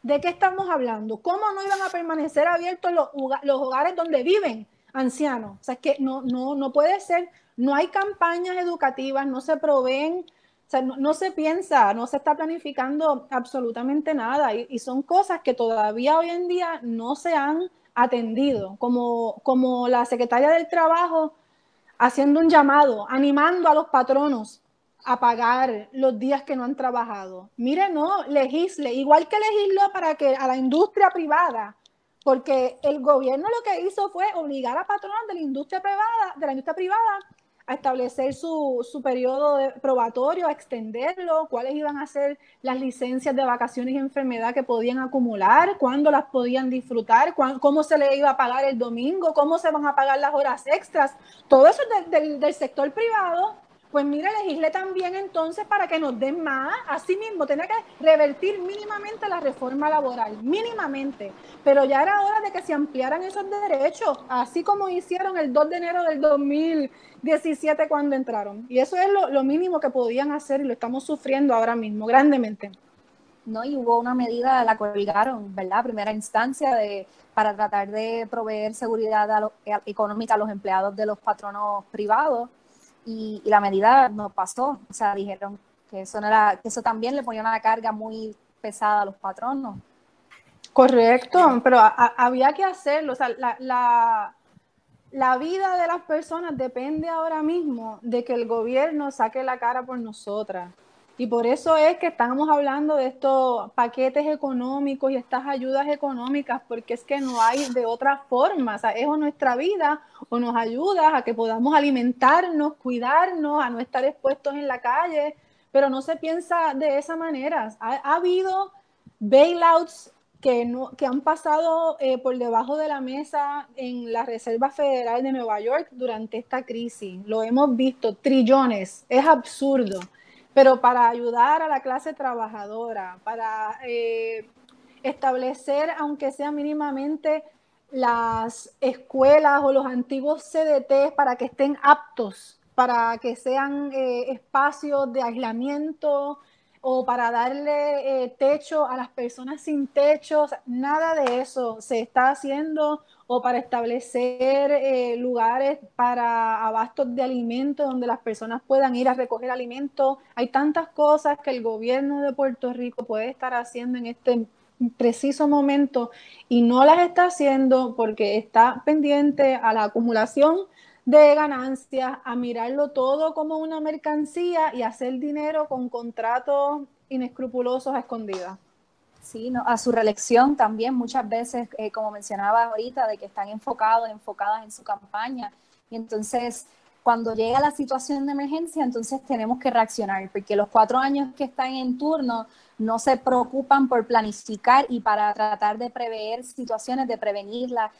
¿De qué estamos hablando? ¿Cómo no iban a permanecer abiertos los, hogares donde viven ancianos? O sea, que no, no, no puede ser, no hay campañas educativas, no se proveen, o sea, no, se piensa, no se está planificando absolutamente nada y, son cosas que todavía hoy en día no se han atendido, como, como la secretaria del Trabajo haciendo un llamado, animando a los patronos a pagar los días que no han trabajado. Mire, no, legisle, igual que legisló para que a la industria privada, porque el gobierno lo que hizo fue obligar a patronos de la industria privada, de la industria privada a establecer su, su periodo de probatorio, a extenderlo, cuáles iban a ser las licencias de vacaciones y enfermedad que podían acumular, cuándo las podían disfrutar, cómo se le iba a pagar el domingo, cómo se van a pagar las horas extras. Todo eso del sector privado pues mire, legisle también entonces para que nos den más. Así mismo, tenía que revertir mínimamente la reforma laboral, mínimamente. Pero ya era hora de que se ampliaran esos derechos, así como hicieron el 2 de enero del 2017 cuando entraron. Y eso es lo, mínimo que podían hacer y lo estamos sufriendo ahora mismo, grandemente. No, y hubo una medida, la colgaron, ¿verdad? Primera instancia de para tratar de proveer seguridad económica a los empleados de los patronos privados y, la medida no pasó. O sea, dijeron que eso, no era, que eso también le ponía una carga muy pesada a los patronos. Correcto, pero había que hacerlo. O sea, la, la, la vida de las personas depende ahora mismo de que el gobierno saque la cara por nosotras. Y por eso es que estamos hablando de estos paquetes económicos y estas ayudas económicas, porque es que no hay de otra forma. O sea, es nuestra vida o nos ayuda a que podamos alimentarnos, cuidarnos, a no estar expuestos en la calle, pero no se piensa de esa manera. Ha, habido bailouts que, no, han pasado eh, por debajo de la mesa en la Reserva Federal de Nueva York durante esta crisis. Lo hemos visto, trillones. Es absurdo pero para ayudar a la clase trabajadora, para eh, establecer, aunque sea mínimamente, las escuelas o los antiguos CDT para que estén aptos, para que sean eh, espacios de aislamiento o para darle eh, techo a las personas sin techo, nada de eso se está haciendo o para establecer eh, lugares para abastos de alimentos donde las personas puedan ir a recoger alimentos. Hay tantas cosas que el gobierno de Puerto Rico puede estar haciendo en este preciso momento y no las está haciendo porque está pendiente a la acumulación de ganancias, a mirarlo todo como una mercancía y hacer dinero con contratos inescrupulosos a escondidas. Sí, a su reelección también muchas veces, eh, como mencionaba ahorita, de que están enfocados, enfocadas en su campaña. Y entonces, cuando llega la situación de emergencia, entonces tenemos que reaccionar, porque los cuatro años que están en turno no se preocupan por planificar y para tratar de prever situaciones, de prevenirlas.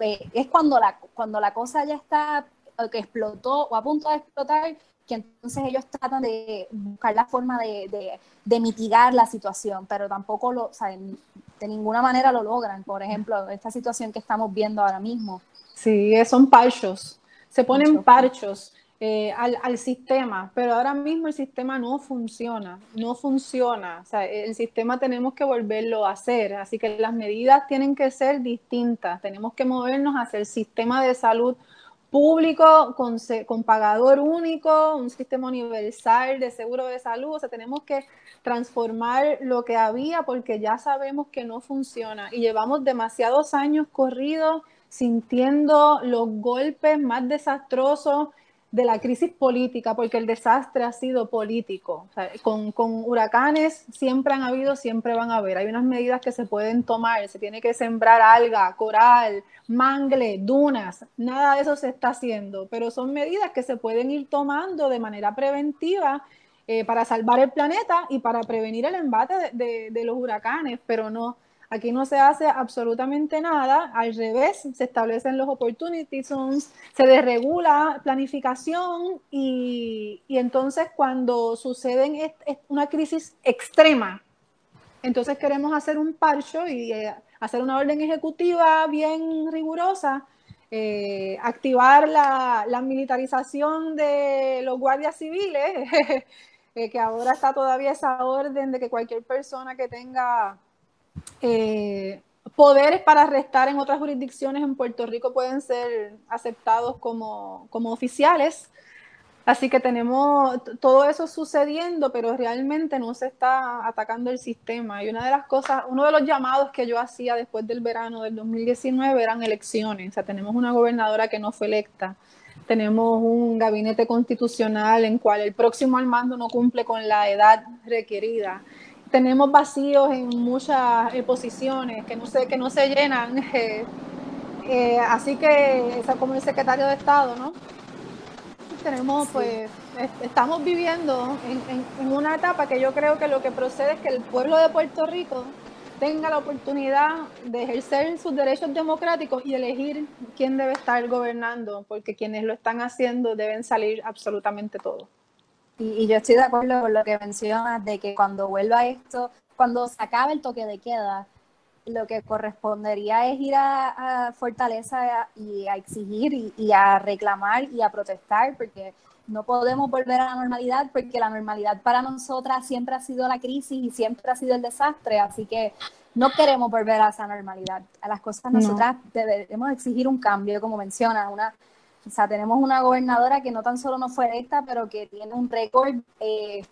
Eh, es cuando la, cuando la cosa ya está, que explotó o a punto de explotar, que entonces ellos tratan de buscar la forma de, mitigar la situación, pero tampoco lo, saben de ninguna manera lo logran. Por ejemplo, esta situación que estamos viendo ahora mismo. Sí, son parchos, se ponen parchos. Eh, al, sistema, pero ahora mismo el sistema no funciona, no funciona. O sea, el sistema tenemos que volverlo a hacer, así que las medidas tienen que ser distintas. Tenemos que movernos hacia el sistema de salud público con, con pagador único, un sistema universal de seguro de salud. O sea, tenemos que transformar lo que había porque ya sabemos que no funciona y llevamos demasiados años corridos sintiendo los golpes más desastrosos de la crisis política, porque el desastre ha sido político. con, con, huracanes siempre han habido, siempre van a haber. Hay unas medidas que se pueden tomar, se tiene que sembrar alga, coral, mangle, dunas, nada de eso se está haciendo, pero son medidas que se pueden ir tomando de manera preventiva eh, para salvar el planeta y para prevenir el embate de, de los huracanes, pero no Aquí no se hace absolutamente nada, al revés, se establecen los opportunity zones, se desregula planificación y, entonces cuando sucede una crisis extrema, entonces queremos hacer un parcho y eh, hacer una orden ejecutiva bien rigurosa, eh, activar la, militarización de los guardias civiles, eh, que ahora está todavía esa orden de que cualquier persona que tenga eh, poderes para arrestar en otras jurisdicciones en Puerto Rico pueden ser aceptados como, como oficiales. Así que tenemos todo eso sucediendo, pero realmente no se está atacando el sistema. Y una de las cosas, uno de los llamados que yo hacía después del verano del 2019 eran elecciones. O sea, tenemos una gobernadora que no fue electa. Tenemos un gabinete constitucional en cual el próximo al mando no cumple con la edad requerida tenemos vacíos en muchas eh, posiciones que no se, que no se llenan. Eh, eh, así que, como el secretario de Estado, ¿no? Tenemos, pues, estamos viviendo en, en, una etapa que yo creo que lo que procede es que el pueblo de Puerto Rico tenga la oportunidad de ejercer sus derechos democráticos y elegir quién debe estar gobernando, porque quienes lo están haciendo deben salir absolutamente todos. Y, yo estoy de acuerdo con lo que mencionas de que cuando vuelva esto, cuando se acabe el toque de queda, lo que correspondería es ir a, Fortaleza y a exigir y, a reclamar y a protestar, porque no podemos volver a la normalidad, porque la normalidad para nosotras siempre ha sido la crisis y siempre ha sido el desastre, así que no queremos volver a esa normalidad. A las cosas nosotras debemos exigir un cambio, como mencionas, una o sea, tenemos una gobernadora que no tan solo no fue electa, pero que tiene un récord, eh,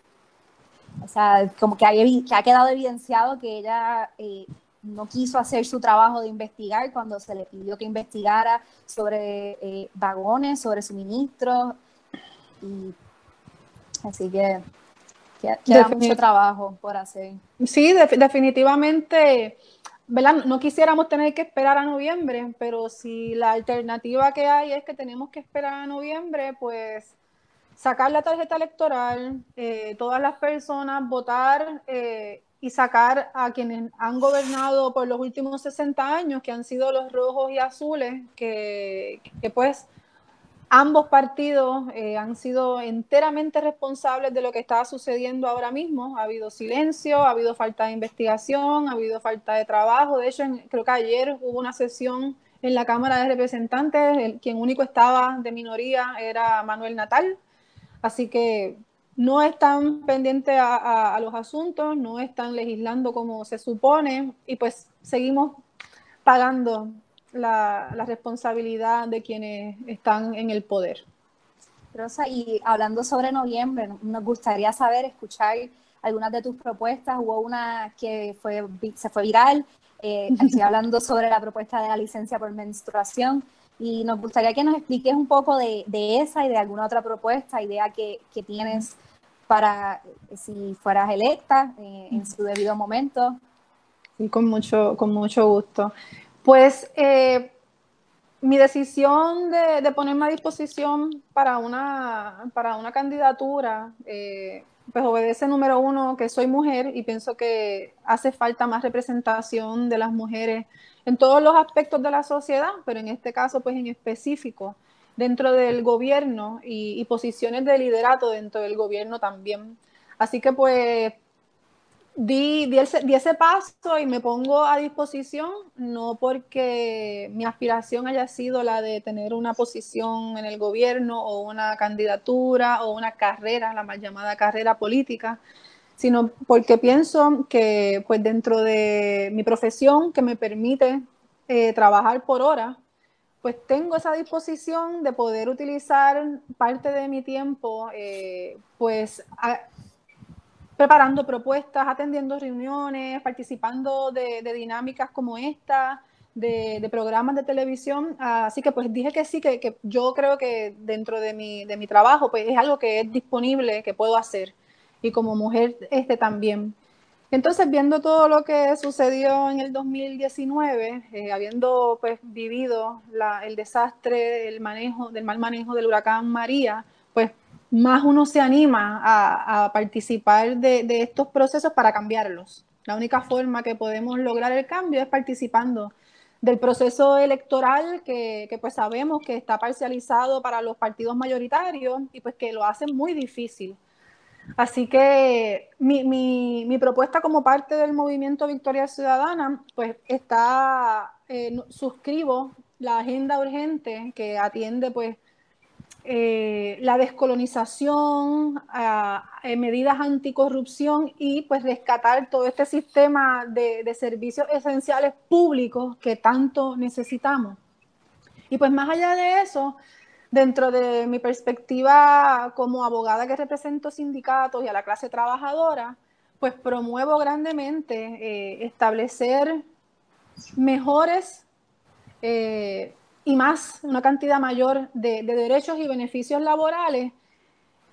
o sea, como que, hay, que ha quedado evidenciado que ella eh, no quiso hacer su trabajo de investigar cuando se le pidió que investigara sobre eh, vagones, sobre suministros. Y, así que queda mucho trabajo por hacer. Sí, definitivamente no quisiéramos tener que esperar a noviembre, pero si la alternativa que hay es que tenemos que esperar a noviembre, pues sacar la tarjeta electoral, eh, todas las personas votar eh, y sacar a quienes han gobernado por los últimos 60 años, que han sido los rojos y azules, que, que pues Ambos partidos eh, han sido enteramente responsables de lo que está sucediendo ahora mismo. Ha habido silencio, ha habido falta de investigación, ha habido falta de trabajo. De hecho, creo que ayer hubo una sesión en la Cámara de Representantes, el, quien único estaba de minoría era Manuel Natal. Así que no están pendientes a los asuntos, no están legislando como se supone y pues seguimos pagando la, responsabilidad de quienes están en el poder. Rosa, y hablando sobre noviembre, nos gustaría saber, escuchar algunas de tus propuestas. Hubo una que fue, se fue viral, eh, estoy hablando sobre la propuesta de la licencia por menstruación, y nos gustaría que nos expliques un poco de, esa y de alguna otra propuesta, idea que, tienes para si fueras electa eh, en su debido momento. Sí, con mucho, con mucho gusto. Pues eh, mi decisión de, ponerme a disposición para una, para una candidatura, eh, pues obedece número uno que soy mujer y pienso que hace falta más representación de las mujeres en todos los aspectos de la sociedad, pero en este caso pues en específico dentro del gobierno y, y posiciones de liderato dentro del gobierno también. Así que pues di, di, ese, paso y me pongo a disposición, no porque mi aspiración haya sido la de tener una posición en el gobierno o una candidatura o una carrera, la mal llamada carrera política, sino porque pienso que pues dentro de mi profesión que me permite eh, trabajar por hora, pues tengo esa disposición de poder utilizar parte de mi tiempo eh, pues preparando propuestas, atendiendo reuniones, participando de, dinámicas como esta, de, programas de televisión. Así que pues dije que sí, que, yo creo que dentro de mi, de mi, trabajo pues es algo que es disponible, que puedo hacer. Y como mujer este también. Entonces, viendo todo lo que sucedió en el 2019, eh, habiendo pues vivido el desastre, el manejo, del mal manejo del huracán María, más uno se anima a, participar de, estos procesos para cambiarlos. La única forma que podemos lograr el cambio es participando del proceso electoral que, pues sabemos que está parcializado para los partidos mayoritarios y pues que lo hace muy difícil. Así que mi, propuesta como parte del movimiento Victoria Ciudadana, pues está, eh, suscribo la agenda urgente que atiende pues eh, la descolonización, eh, medidas anticorrupción y pues rescatar todo este sistema de, servicios esenciales públicos que tanto necesitamos. Y pues más allá de eso, dentro de mi perspectiva como abogada que represento sindicatos y a la clase trabajadora, pues promuevo grandemente eh, establecer mejores y más, una cantidad mayor de, derechos y beneficios laborales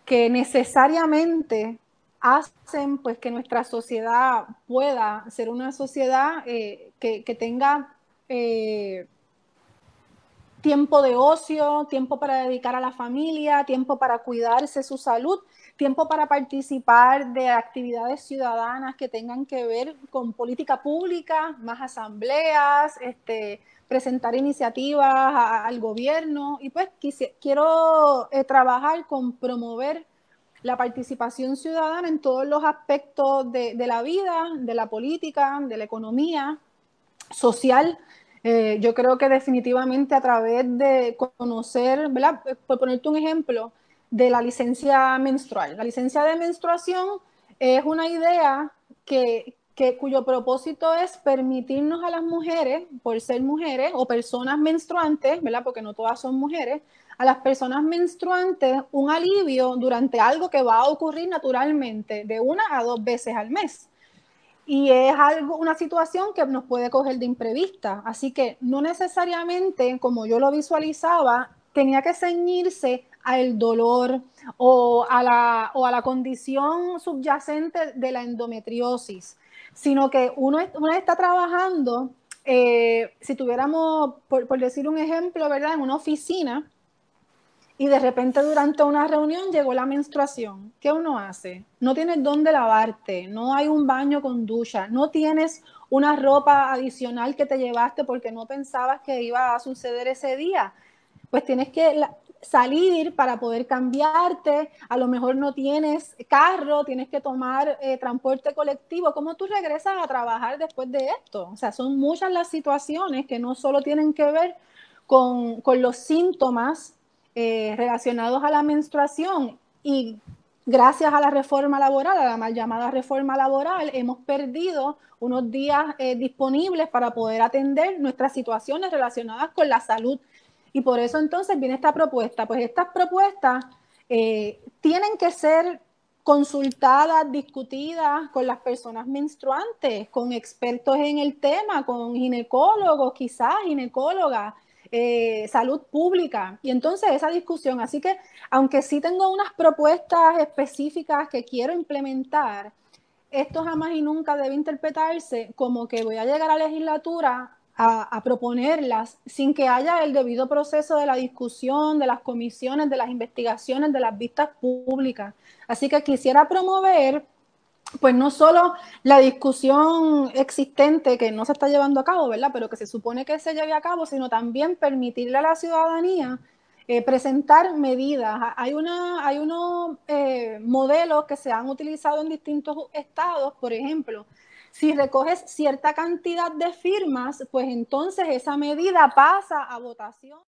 que necesariamente hacen pues que nuestra sociedad pueda ser una sociedad eh, que, tenga eh, tiempo de ocio, tiempo para dedicar a la familia, tiempo para cuidarse su salud, tiempo para participar de actividades ciudadanas que tengan que ver con política pública, más asambleas, este, presentar iniciativas al gobierno y pues quiero eh, trabajar con promover la participación ciudadana en todos los aspectos de, la vida, de la política, de la economía social. Eh, yo creo que definitivamente a través de conocer, ¿verdad? por ponerte un ejemplo, de la licencia menstrual. La licencia de menstruación es una idea que, cuyo propósito es permitirnos a las mujeres, por ser mujeres o personas menstruantes, ¿verdad? Porque no todas son mujeres, a las personas menstruantes un alivio durante algo que va a ocurrir naturalmente de una a dos veces al mes. Y es algo, una situación que nos puede coger de imprevista. Así que no necesariamente, como yo lo visualizaba, tenía que ceñirse al dolor o a la, o a la condición subyacente de la endometriosis sino que uno, está trabajando, eh, si tuviéramos, por, decir un ejemplo, ¿verdad? En una oficina y de repente durante una reunión llegó la menstruación. ¿Qué uno hace? No tienes dónde lavarte, no hay un baño con ducha, no tienes una ropa adicional que te llevaste porque no pensabas que iba a suceder ese día. Pues tienes que salir para poder cambiarte, a lo mejor no tienes carro, tienes que tomar eh, transporte colectivo, ¿cómo tú regresas a trabajar después de esto? O sea, son muchas las situaciones que no solo tienen que ver con, los síntomas eh, relacionados a la menstruación. Y gracias a la reforma laboral, a la mal llamada reforma laboral, hemos perdido unos días eh, disponibles para poder atender nuestras situaciones relacionadas con la salud y por eso entonces viene esta propuesta. Pues estas propuestas eh, tienen que ser consultadas, discutidas con las personas menstruantes, con expertos en el tema, con ginecólogos, quizás ginecólogas, eh, salud pública. Y entonces esa discusión, así que aunque sí tengo unas propuestas específicas que quiero implementar, esto jamás y nunca debe interpretarse como que voy a llegar a la legislatura a, proponerlas sin que haya el debido proceso de la discusión, de las comisiones, de las investigaciones, de las vistas públicas. Así que quisiera promover, pues no solo la discusión existente que no se está llevando a cabo, ¿verdad? Pero que se supone que se lleve a cabo, sino también permitirle a la ciudadanía eh, presentar medidas. Hay, una, hay unos eh, modelos que se han utilizado en distintos estados, por ejemplo, si recoges cierta cantidad de firmas, pues entonces esa medida pasa a votación.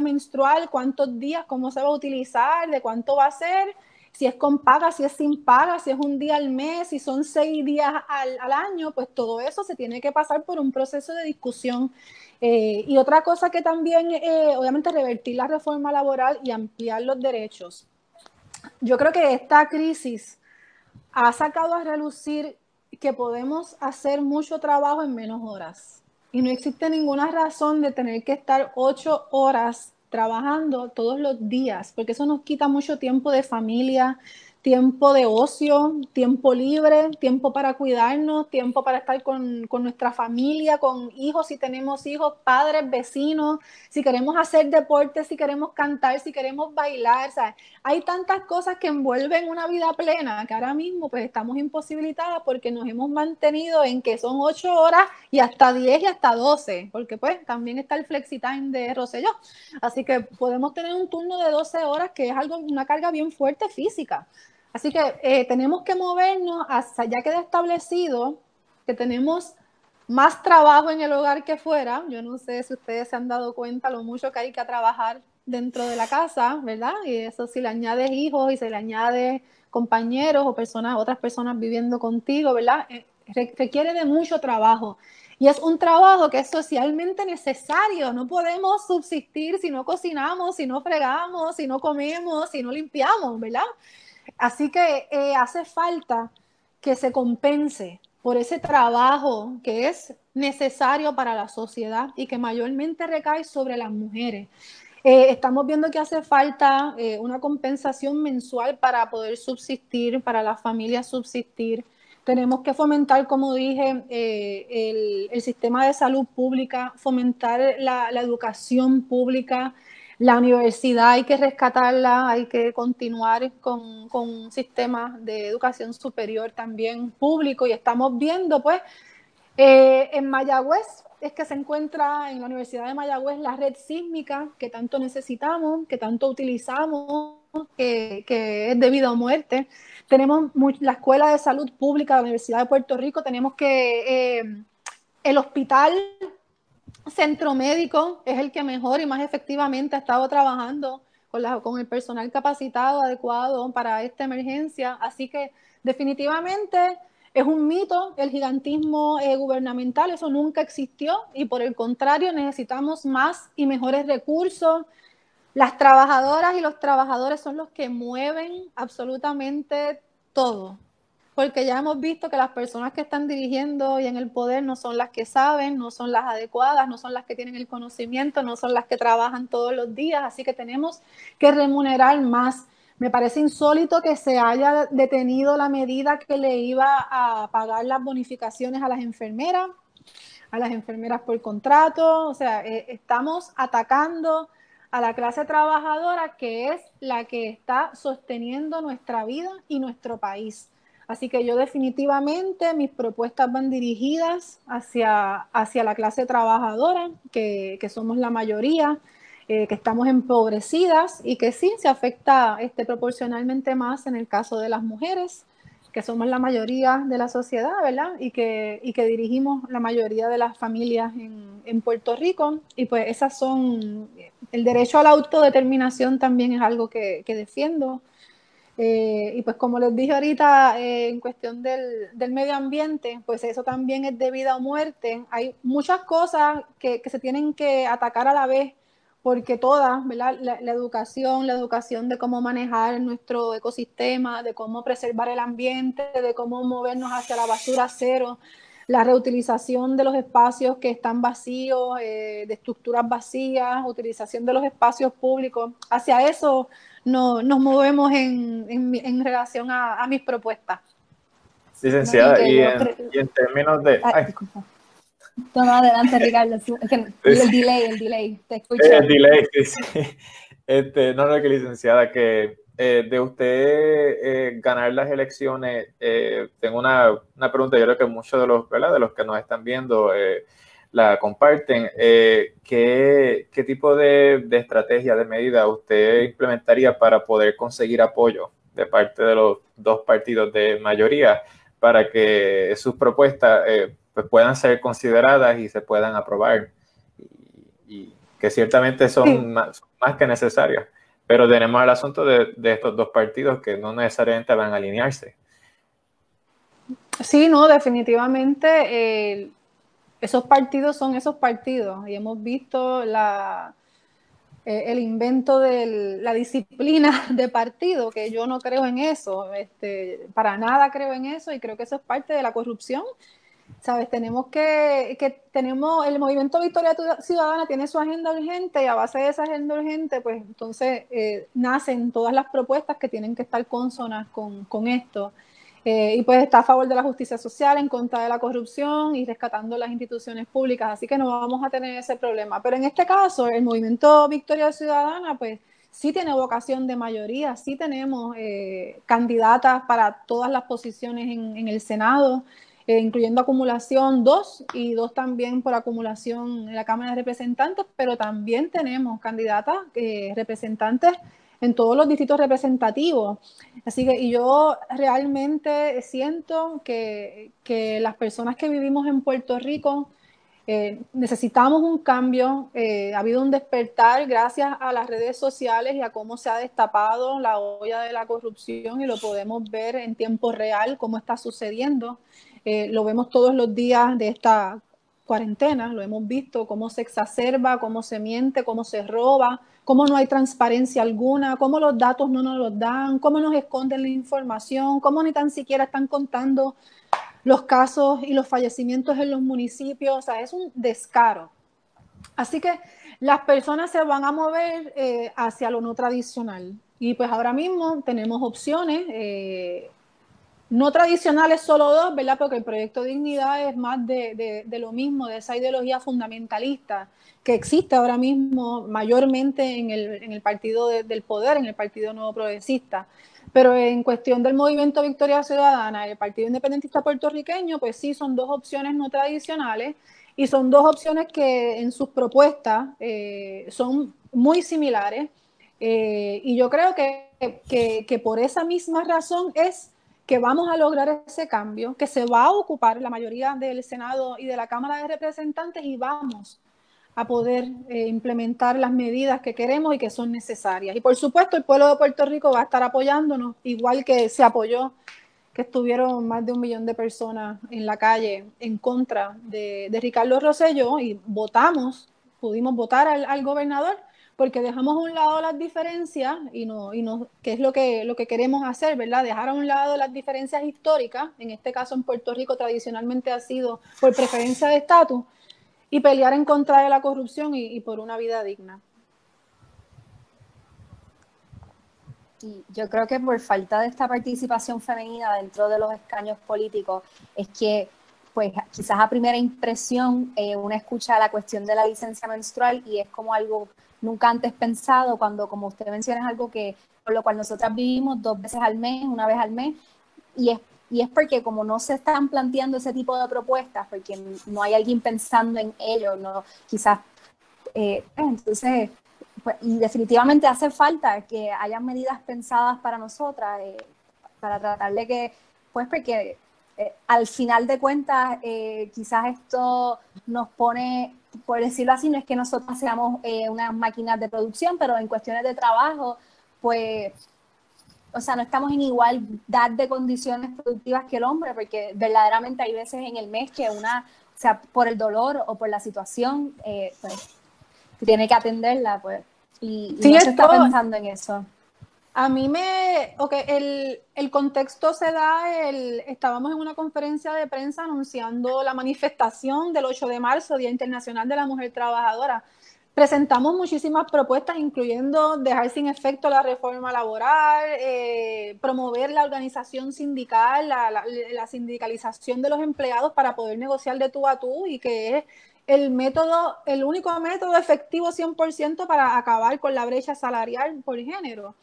menstrual, cuántos días, cómo se va a utilizar, de cuánto va a ser, si es con paga, si es sin paga, si es un día al mes, si son seis días al, año, pues todo eso se tiene que pasar por un proceso de discusión. Eh, y otra cosa que también, eh, obviamente, revertir la reforma laboral y ampliar los derechos. Yo creo que esta crisis ha sacado a relucir que podemos hacer mucho trabajo en menos horas. Y no existe ninguna razón de tener que estar ocho horas trabajando todos los días, porque eso nos quita mucho tiempo de familia, tiempo de ocio, tiempo libre, tiempo para cuidarnos, tiempo para estar con, nuestra familia, con hijos, si tenemos hijos, padres, vecinos, si queremos hacer deporte, si queremos cantar, si queremos bailar. hay tantas cosas que envuelven una vida plena que ahora mismo pues estamos imposibilitadas porque nos hemos mantenido en que son ocho horas y hasta diez y hasta doce, porque pues también está el flexi time de Rosselló. Así que podemos tener un turno de 12 horas que es algo, una carga bien fuerte física. Así que eh, tenemos que movernos hasta ya queda establecido que tenemos más trabajo en el hogar que fuera. Yo no sé si ustedes se han dado cuenta lo mucho que hay que trabajar dentro de la casa, ¿verdad? Y eso si le añades hijos y se le añade compañeros o personas, otras personas viviendo contigo, ¿verdad? Eh, requiere de mucho trabajo. Y es un trabajo que es socialmente necesario. No podemos subsistir si no cocinamos, si no fregamos, si no comemos, si no limpiamos, ¿verdad? Así que eh, hace falta que se compense por ese trabajo que es necesario para la sociedad y que mayormente recae sobre las mujeres. Eh, estamos viendo que hace falta eh, una compensación mensual para poder subsistir, para las familias subsistir. Tenemos que fomentar, como dije, el, sistema de salud pública, fomentar la educación pública, la universidad hay que rescatarla, hay que continuar con, un sistema de educación superior también público y estamos viendo pues eh, en Mayagüez es que se encuentra en la Universidad de Mayagüez la red sísmica que tanto necesitamos, que tanto utilizamos, que, es de vida o muerte. Tenemos la Escuela de Salud Pública de la Universidad de Puerto Rico, tenemos que eh, el hospital centro médico es el que mejor y más efectivamente ha estado trabajando con, el personal capacitado adecuado para esta emergencia. Así que definitivamente es un mito el gigantismo eh, gubernamental, eso nunca existió y por el contrario necesitamos más y mejores recursos. Las trabajadoras y los trabajadores son los que mueven absolutamente todo porque ya hemos visto que las personas que están dirigiendo y en el poder no son las que saben, no son las adecuadas, no son las que tienen el conocimiento, no son las que trabajan todos los días, así que tenemos que remunerar más. Me parece insólito que se haya detenido la medida que le iba a pagar las bonificaciones a las enfermeras, a las enfermeras por contrato, o sea, eh, estamos atacando a la clase trabajadora que es la que está sosteniendo nuestra vida y nuestro país. Así que yo definitivamente mis propuestas van dirigidas hacia, hacia la clase trabajadora, que, somos la mayoría, eh, que estamos empobrecidas y que sí se afecta este, proporcionalmente más en el caso de las mujeres, que somos la mayoría de la sociedad, ¿verdad? Y que, y que dirigimos la mayoría de las familias en, en Puerto Rico. Y pues esas son, el derecho a la autodeterminación también es algo que, que defiendo eh, y pues como les dije ahorita, eh, en cuestión del, del, medio ambiente, pues eso también es de vida o muerte. Hay muchas cosas que, que se tienen que atacar a la vez, porque todas, ¿verdad? La, educación, la educación de cómo manejar nuestro ecosistema, de cómo preservar el ambiente, de cómo movernos hacia la basura cero, la reutilización de los espacios que están vacíos, eh, de estructuras vacías, utilización de los espacios públicos. Hacia eso no, nos movemos en, en, relación a, mis propuestas. Licenciada, y, en, términos de... Toma adelante, Ricardo. El delay, el delay, te escucho. El delay, sí, Este, no, no, que licenciada, que eh, de usted eh, ganar las elecciones, eh, tengo una, una, pregunta, yo creo que muchos de los, ¿verdad? de los que nos están viendo la comparten. ¿qué, ¿qué, tipo de, de, estrategia, de medida usted implementaría para poder conseguir apoyo de parte de los dos partidos de mayoría para que sus propuestas pues puedan ser consideradas y se puedan aprobar? Y, que ciertamente son, más, más, que necesarias. Pero tenemos el asunto de, estos dos partidos que no necesariamente van a alinearse. Sí, no, definitivamente eh, esos partidos son esos partidos y hemos visto la, eh, el invento de la disciplina de partido, que yo no creo en eso, este, para nada creo en eso y creo que eso es parte de la corrupción ¿sabes? Tenemos que, que, tenemos, el movimiento Victoria Ciudadana tiene su agenda urgente y a base de esa agenda urgente, pues entonces eh, nacen todas las propuestas que tienen que estar consonas con, con esto. Eh, y pues está a favor de la justicia social, en contra de la corrupción y rescatando las instituciones públicas, así que no vamos a tener ese problema. Pero en este caso, el movimiento Victoria Ciudadana, pues sí tiene vocación de mayoría, sí tenemos eh, candidatas para todas las posiciones en, en el Senado. Eh, incluyendo acumulación 2 y dos también por acumulación en la Cámara de Representantes, pero también tenemos candidatas eh, representantes en todos los distritos representativos. Así que y yo realmente siento que, que las personas que vivimos en Puerto Rico eh, necesitamos un cambio, ha habido un despertar gracias a las redes sociales y a cómo se ha destapado la olla de la corrupción y lo podemos ver en tiempo real, cómo está sucediendo. Eh, lo vemos todos los días de esta cuarentena, lo hemos visto, cómo se exacerba, cómo se miente, cómo se roba, cómo no hay transparencia alguna, cómo los datos no nos los dan, cómo nos esconden la información, cómo ni tan siquiera están contando los casos y los fallecimientos en los municipios, o sea, es un descaro. Así que las personas se van a mover eh, hacia lo no tradicional. Y pues ahora mismo tenemos opciones. Eh, no tradicionales solo dos, ¿verdad? Porque el proyecto Dignidad es más de, lo mismo, de esa ideología fundamentalista que existe ahora mismo mayormente en el, partido del poder, en el Partido Nuevo Progresista. Pero en cuestión del movimiento Victoria Ciudadana, el Partido Independentista Puertorriqueño, pues sí, son dos opciones no tradicionales y son dos opciones que en sus propuestas eh, son muy similares. Eh, y yo creo que, que por esa misma razón es que vamos a lograr ese cambio, que se va a ocupar la mayoría del Senado y de la Cámara de Representantes y vamos a poder eh, implementar las medidas que queremos y que son necesarias. Y por supuesto, el pueblo de Puerto Rico va a estar apoyándonos, igual que se apoyó, que estuvieron más de un millón de personas en la calle en contra de, Ricardo Rosselló y votamos, pudimos votar al gobernador porque dejamos a un lado las diferencias y no, y no, que es lo que, lo que queremos hacer, ¿verdad? Dejar a un lado las diferencias históricas, en este caso en Puerto Rico tradicionalmente ha sido por preferencia de estatus, y pelear en contra de la corrupción y, por una vida digna. Y yo creo que por falta de esta participación femenina dentro de los escaños políticos es que pues quizás a primera impresión eh, uno escucha la cuestión de la licencia menstrual y es como algo nunca antes pensado, cuando como usted menciona es algo que por lo cual nosotras vivimos dos veces al mes, una vez al mes, y es, y es porque como no se están planteando ese tipo de propuestas, porque no hay alguien pensando en ello, no, quizás, eh, entonces, pues, y definitivamente hace falta que haya medidas pensadas para nosotras, eh, para tratar de que, pues porque eh, al final de cuentas, eh, quizás esto nos pone, por decirlo así, no es que nosotros seamos eh, unas máquinas de producción, pero en cuestiones de trabajo, pues, o sea, no estamos en igualdad de condiciones productivas que el hombre, porque verdaderamente hay veces en el mes que una, o sea, por el dolor o por la situación, pues, tiene que atenderla, pues, y, no se está pensando en eso. A mí me, ok, el, el, contexto se da, el, estábamos en una conferencia de prensa anunciando la manifestación del 8 de marzo, Día Internacional de la Mujer Trabajadora. Presentamos muchísimas propuestas, incluyendo dejar sin efecto la reforma laboral, eh, promover la organización sindical, la, la, la, sindicalización de los empleados para poder negociar de tú a tú y que es el método, el único método efectivo 100% para acabar con la brecha salarial por género.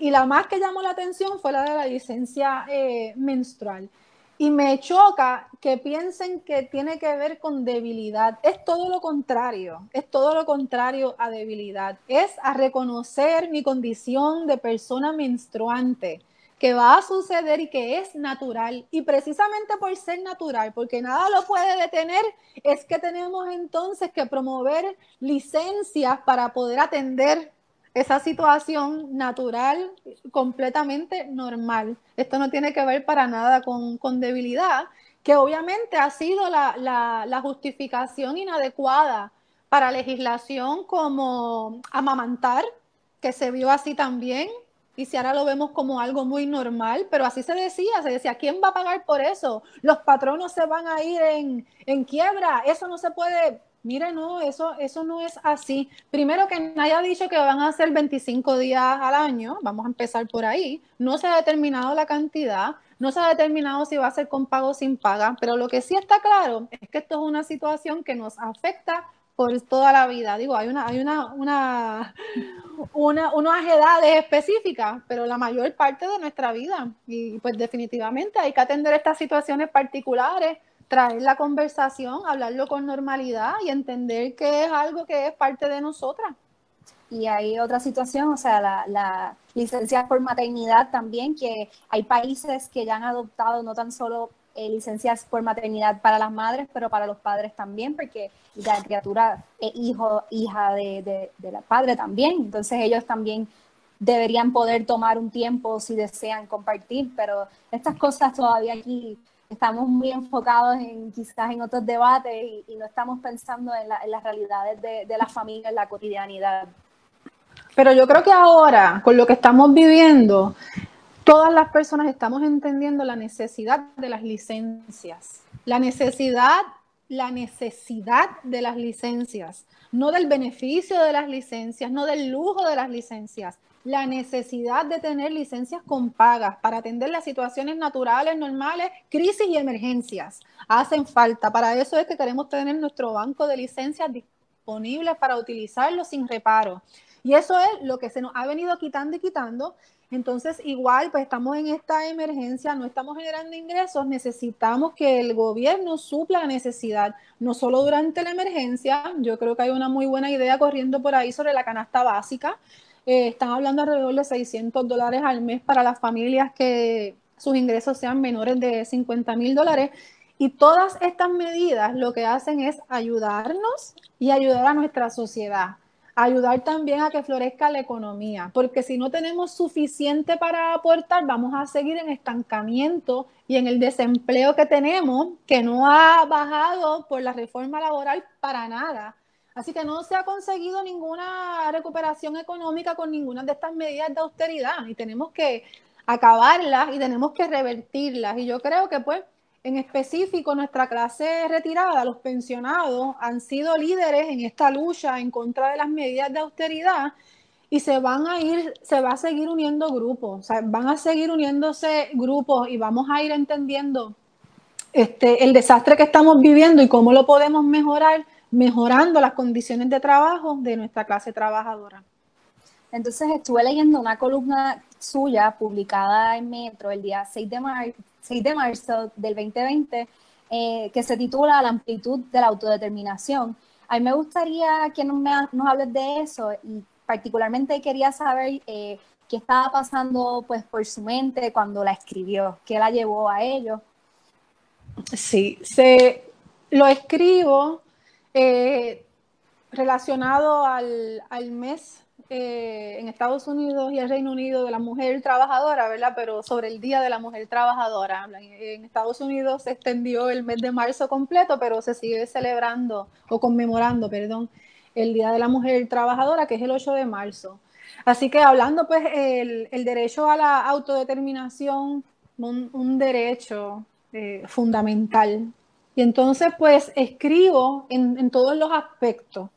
Y la más que llamó la atención fue la de la licencia eh, menstrual. Y me choca que piensen que tiene que ver con debilidad. Es todo lo contrario, es todo lo contrario a debilidad. Es a reconocer mi condición de persona menstruante que va a suceder y que es natural. Y precisamente por ser natural, porque nada lo puede detener, es que tenemos entonces que promover licencias para poder atender esa situación natural, completamente normal. Esto no tiene que ver para nada con, debilidad, que obviamente ha sido la, la justificación inadecuada para legislación como amamantar, que se vio así también, y si ahora lo vemos como algo muy normal, pero así se decía, se decía, ¿quién va a pagar por eso? Los patronos se van a ir en, quiebra, eso no se puede, mire, no, eso, eso no es así. Primero que nadie ha dicho que van a ser 25 días al año, vamos a empezar por ahí, no se ha determinado la cantidad, no se ha determinado si va a ser con pago o sin paga, pero lo que sí está claro es que esto es una situación que nos afecta por toda la vida. Digo, hay una, hay una, una, una, unas edades específicas, pero la mayor parte de nuestra vida. Y pues definitivamente hay que atender estas situaciones particulares, traer la conversación, hablarlo con normalidad y entender que es algo que es parte de nosotras. Y hay otra situación, o sea, la, la licencia por maternidad también, que hay países que ya han adoptado no tan solo eh, licencias por maternidad para las madres, pero para los padres también, porque la criatura es hijo, hija de, de, la padre también, entonces ellos también deberían poder tomar un tiempo si desean compartir, pero estas cosas todavía aquí estamos muy enfocados en quizás en otros debates y, no estamos pensando en, las realidades de, de la familia, en la cotidianidad. Pero yo creo que ahora, con lo que estamos viviendo, todas las personas estamos entendiendo la necesidad de las licencias, la necesidad, la necesidad de las licencias, no del beneficio de las licencias, no del lujo de las licencias, la necesidad de tener licencias con pagas para atender las situaciones naturales, normales, crisis y emergencias. Hacen falta. Para eso es que queremos tener nuestro banco de licencias disponibles para utilizarlo sin reparo. Y eso es lo que se nos ha venido quitando y quitando entonces, igual, pues estamos en esta emergencia, no estamos generando ingresos, necesitamos que el gobierno supla la necesidad, no solo durante la emergencia, yo creo que hay una muy buena idea corriendo por ahí sobre la canasta básica. Eh, están hablando alrededor de 600 dólares al mes para las familias que sus ingresos sean menores de 50 mil dólares. Y todas estas medidas lo que hacen es ayudarnos y ayudar a nuestra sociedad ayudar también a que florezca la economía, porque si no tenemos suficiente para aportar, vamos a seguir en estancamiento y en el desempleo que tenemos, que no ha bajado por la reforma laboral para nada. Así que no se ha conseguido ninguna recuperación económica con ninguna de estas medidas de austeridad y tenemos que acabarlas y tenemos que revertirlas. Y yo creo que pues en específico, nuestra clase retirada, los pensionados, han sido líderes en esta lucha en contra de las medidas de austeridad y se van a ir, se va a seguir uniendo grupos, o sea, van a seguir uniéndose grupos y vamos a ir entendiendo este, el desastre que estamos viviendo y cómo lo podemos mejorar, mejorando las condiciones de trabajo de nuestra clase trabajadora. Entonces estuve leyendo una columna suya publicada en Metro el día 6 de, marzo 6 de marzo del 2020, eh, que se titula La amplitud de la autodeterminación. A mí me gustaría que nos, nos hables de eso y particularmente quería saber eh, qué estaba pasando pues, por su mente cuando la escribió, qué la llevó a ello. Sí, se, lo escribo eh, relacionado al, mes eh, en Estados Unidos y el Reino Unido de la mujer trabajadora, ¿verdad? Pero sobre el Día de la Mujer Trabajadora. En Estados Unidos se extendió el mes de marzo completo, pero se sigue celebrando o conmemorando, perdón, el Día de la Mujer Trabajadora, que es el 8 de marzo. Así que hablando, pues, el, derecho a la autodeterminación, un, derecho eh, fundamental. Y entonces, pues, escribo en, todos los aspectos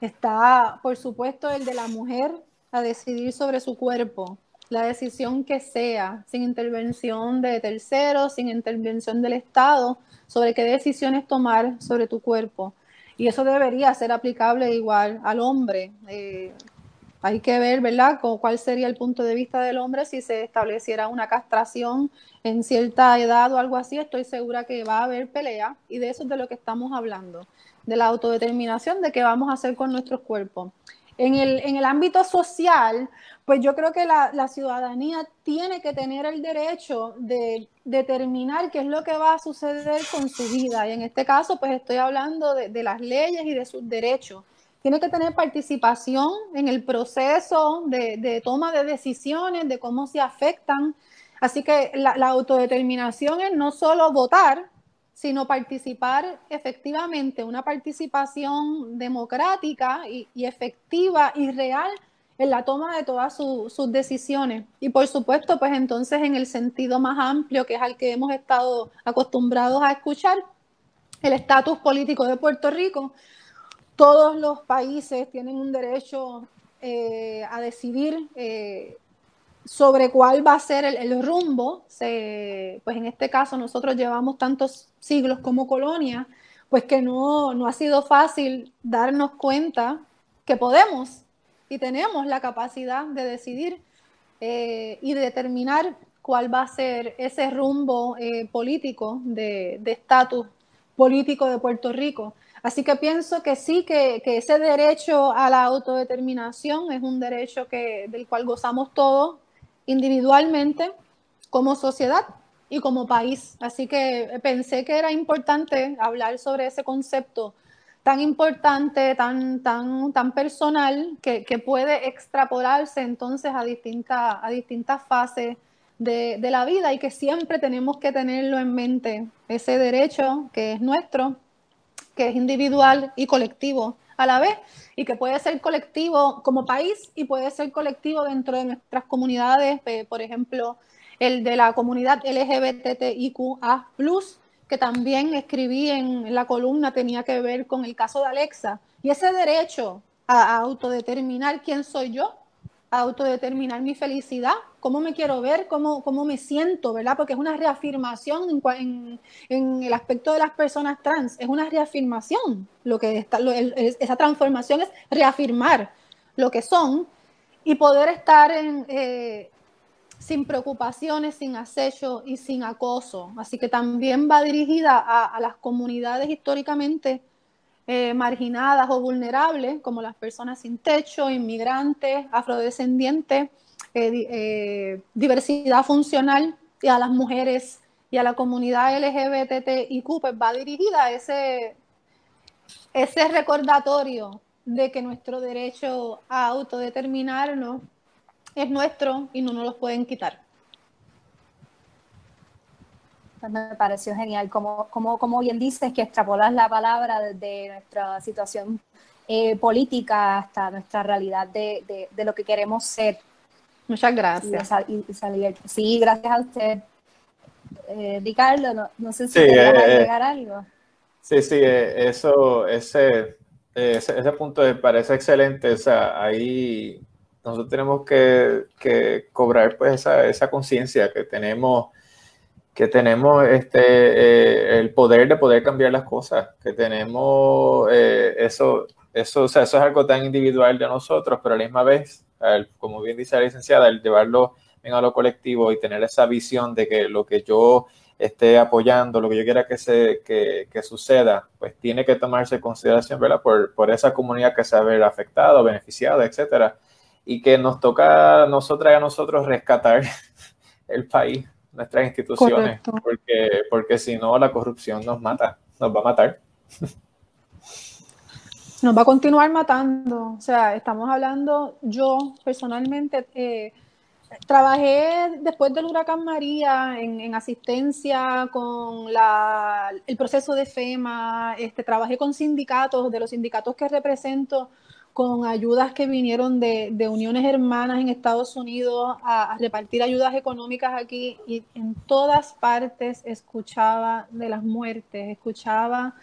Está, por supuesto, el de la mujer a decidir sobre su cuerpo, la decisión que sea, sin intervención de terceros, sin intervención del Estado, sobre qué decisiones tomar sobre tu cuerpo. y eso debería ser aplicable igual al hombre. Eh, hay que ver, ¿verdad?, cuál sería el punto de vista del hombre si se estableciera una castración en cierta edad o algo así. Estoy segura que va a haber pelea y de eso es de lo que estamos hablando, de la autodeterminación, de qué vamos a hacer con nuestros cuerpos. En el, en el ámbito social, pues yo creo que la, la, ciudadanía tiene que tener el derecho de determinar qué es lo que va a suceder con su vida. Y en este caso, pues estoy hablando de, de las leyes y de sus derechos. Tiene que tener participación en el proceso de, de toma de decisiones, de cómo se afectan. Así que la, la autodeterminación es no solo votar, sino participar efectivamente, una participación democrática y, efectiva y real en la toma de todas sus decisiones. Y por supuesto, pues entonces en el sentido más amplio, que es al que hemos estado acostumbrados a escuchar, el estatus político de Puerto Rico, todos los países tienen un derecho eh, a decidir eh, sobre cuál va a ser el, rumbo, pues en este caso nosotros llevamos tantos siglos como colonia, pues que no, no ha sido fácil darnos cuenta que podemos y tenemos la capacidad de decidir eh, y determinar cuál va a ser ese rumbo político de estatus político de Puerto Rico. Así que pienso que sí, que, ese derecho a la autodeterminación es un derecho que, del cual gozamos todos individualmente, como sociedad y como país. Así que pensé que era importante hablar sobre ese concepto tan importante, tan, tan, tan personal, que, puede extrapolarse entonces a, distintas a distintas fases de, la vida y que siempre tenemos que tenerlo en mente, ese derecho que es nuestro, que es individual y colectivo a la vez y que puede ser colectivo como país y puede ser colectivo dentro de nuestras comunidades, eh, por ejemplo, el de la comunidad LGBTIQA+, que también escribí en la columna, tenía que ver con el caso de Alexa. Y ese derecho a autodeterminar quién soy yo, autodeterminar mi felicidad, cómo me quiero ver, cómo, cómo me siento, ¿verdad? Porque es una reafirmación en, en, el aspecto de las personas trans, es una reafirmación. Lo que está, esa transformación es reafirmar lo que son y poder estar en, eh, sin preocupaciones, sin acecho y sin acoso. Así que también va dirigida a las comunidades históricamente eh, marginadas o vulnerables, como las personas sin techo, inmigrantes, afrodescendientes, eh, eh, diversidad funcional y a las mujeres y a la comunidad LGBTIQ, pues va dirigida a ese, ese recordatorio de que nuestro derecho a autodeterminarnos es nuestro y no nos lo pueden quitar. Me pareció genial. Como, como, como bien dices, que extrapolas la palabra desde nuestra situación eh, política hasta nuestra realidad de, de, de, lo que queremos ser. Muchas gracias. Y, salir. Sí, gracias a usted. Eh, Ricardo, no, no, sé si sí, eh, agregar algo. Sí, sí, eh, eso, ese, ese, ese, punto me parece excelente. O sea, ahí nosotros tenemos que, que cobrar pues esa, esa conciencia que tenemos que tenemos este, eh, el poder de poder cambiar las cosas, que tenemos eh, eso, eso, o sea, eso es algo tan individual de nosotros, pero a la misma vez, como bien dice la licenciada, el llevarlo a lo colectivo y tener esa visión de que lo que yo esté apoyando, lo que yo quiera que, se, que, que suceda, pues tiene que tomarse en consideración, ¿verdad? Por, por esa comunidad que se ha ver afectada, beneficiada, etcétera, y que nos toca a nosotras y a nosotros rescatar el país nuestras instituciones, porque, porque si no la corrupción nos mata, nos va a matar. Nos va a continuar matando. O sea, estamos hablando, yo personalmente eh, trabajé después del huracán María en, en asistencia con la, el proceso de FEMA, este, trabajé con sindicatos, de los sindicatos que represento con ayudas que vinieron de, de uniones hermanas en Estados Unidos a, repartir ayudas económicas aquí y en todas partes escuchaba de las muertes, escuchaba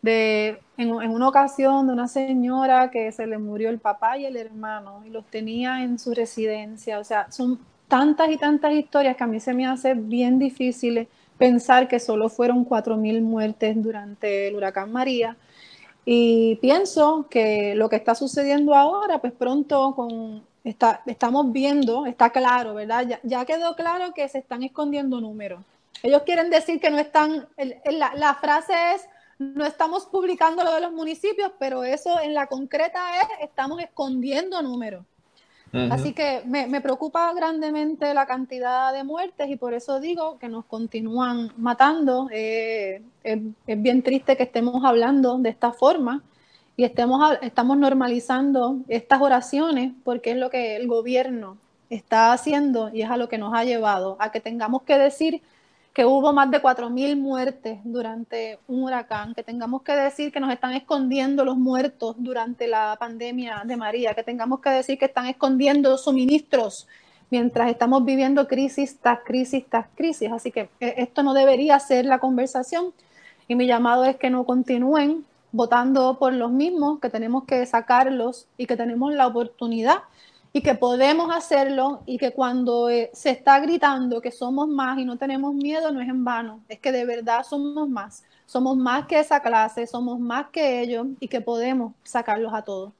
de en, en, una ocasión de una señora que se le murió el papá y el hermano y los tenía en su residencia, o sea, son tantas y tantas historias que a mí se me hace bien difícil pensar que solo fueron 4.000 muertes durante el huracán María Y pienso que lo que está sucediendo ahora, pues pronto con, está, estamos viendo, está claro, ¿verdad? Ya, ya, quedó claro que se están escondiendo números. Ellos quieren decir que no están, la, la frase es, no estamos publicando lo de los municipios, pero eso en la concreta es, estamos escondiendo números. Así que me, preocupa grandemente la cantidad de muertes y por eso digo que nos continúan matando. Eh, es, bien triste que estemos hablando de esta forma y estemos, estamos normalizando estas oraciones porque es lo que el gobierno está haciendo y es a lo que nos ha llevado a que tengamos que decir que hubo más de 4.000 muertes durante un huracán, que tengamos que decir que nos están escondiendo los muertos durante la pandemia de María, que tengamos que decir que están escondiendo suministros mientras estamos viviendo crisis tras crisis tras crisis. Así que eh, esto no debería ser la conversación y mi llamado es que no continúen votando por los mismos, que tenemos que sacarlos y que tenemos la oportunidad y que podemos hacerlo y que cuando eh, se está gritando que somos más y no tenemos miedo no es en vano, es que de verdad somos más, somos más que esa clase, somos más que ellos y que podemos sacarlos a todos.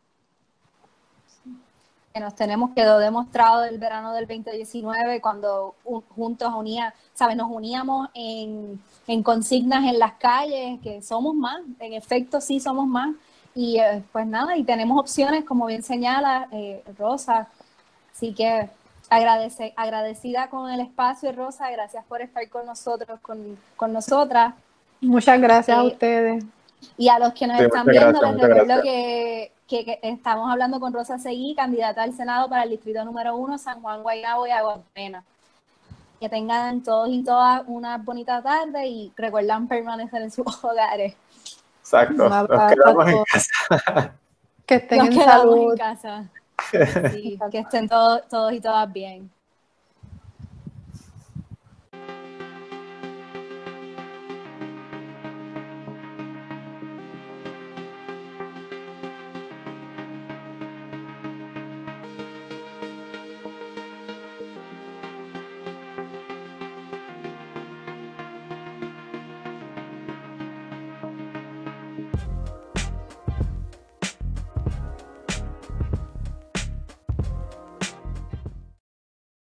Que nos tenemos, quedó demostrado el verano del 2019 cuando juntos unía, ¿sabes? nos uníamos en, en consignas en las calles, que somos más, en efecto sí somos más y eh, pues nada, y tenemos opciones, como bien señala eh, Rosa. Así que agradece, agradecida con el espacio, Rosa. Gracias por estar con nosotros, con, con nosotras. Muchas gracias a eh, ustedes. Y a los que nos están viendo, les recuerdo que, que, estamos hablando con Rosa Seguí, candidata al Senado para el distrito número uno, San Juan Guaynabo y Aguapena. Que tengan todos y todas una bonita tarde y recuerdan permanecer en sus hogares. Exacto. Nos quedamos en casa. Que estén en salud. En casa. Sí, que estén todos, todos y todas bien.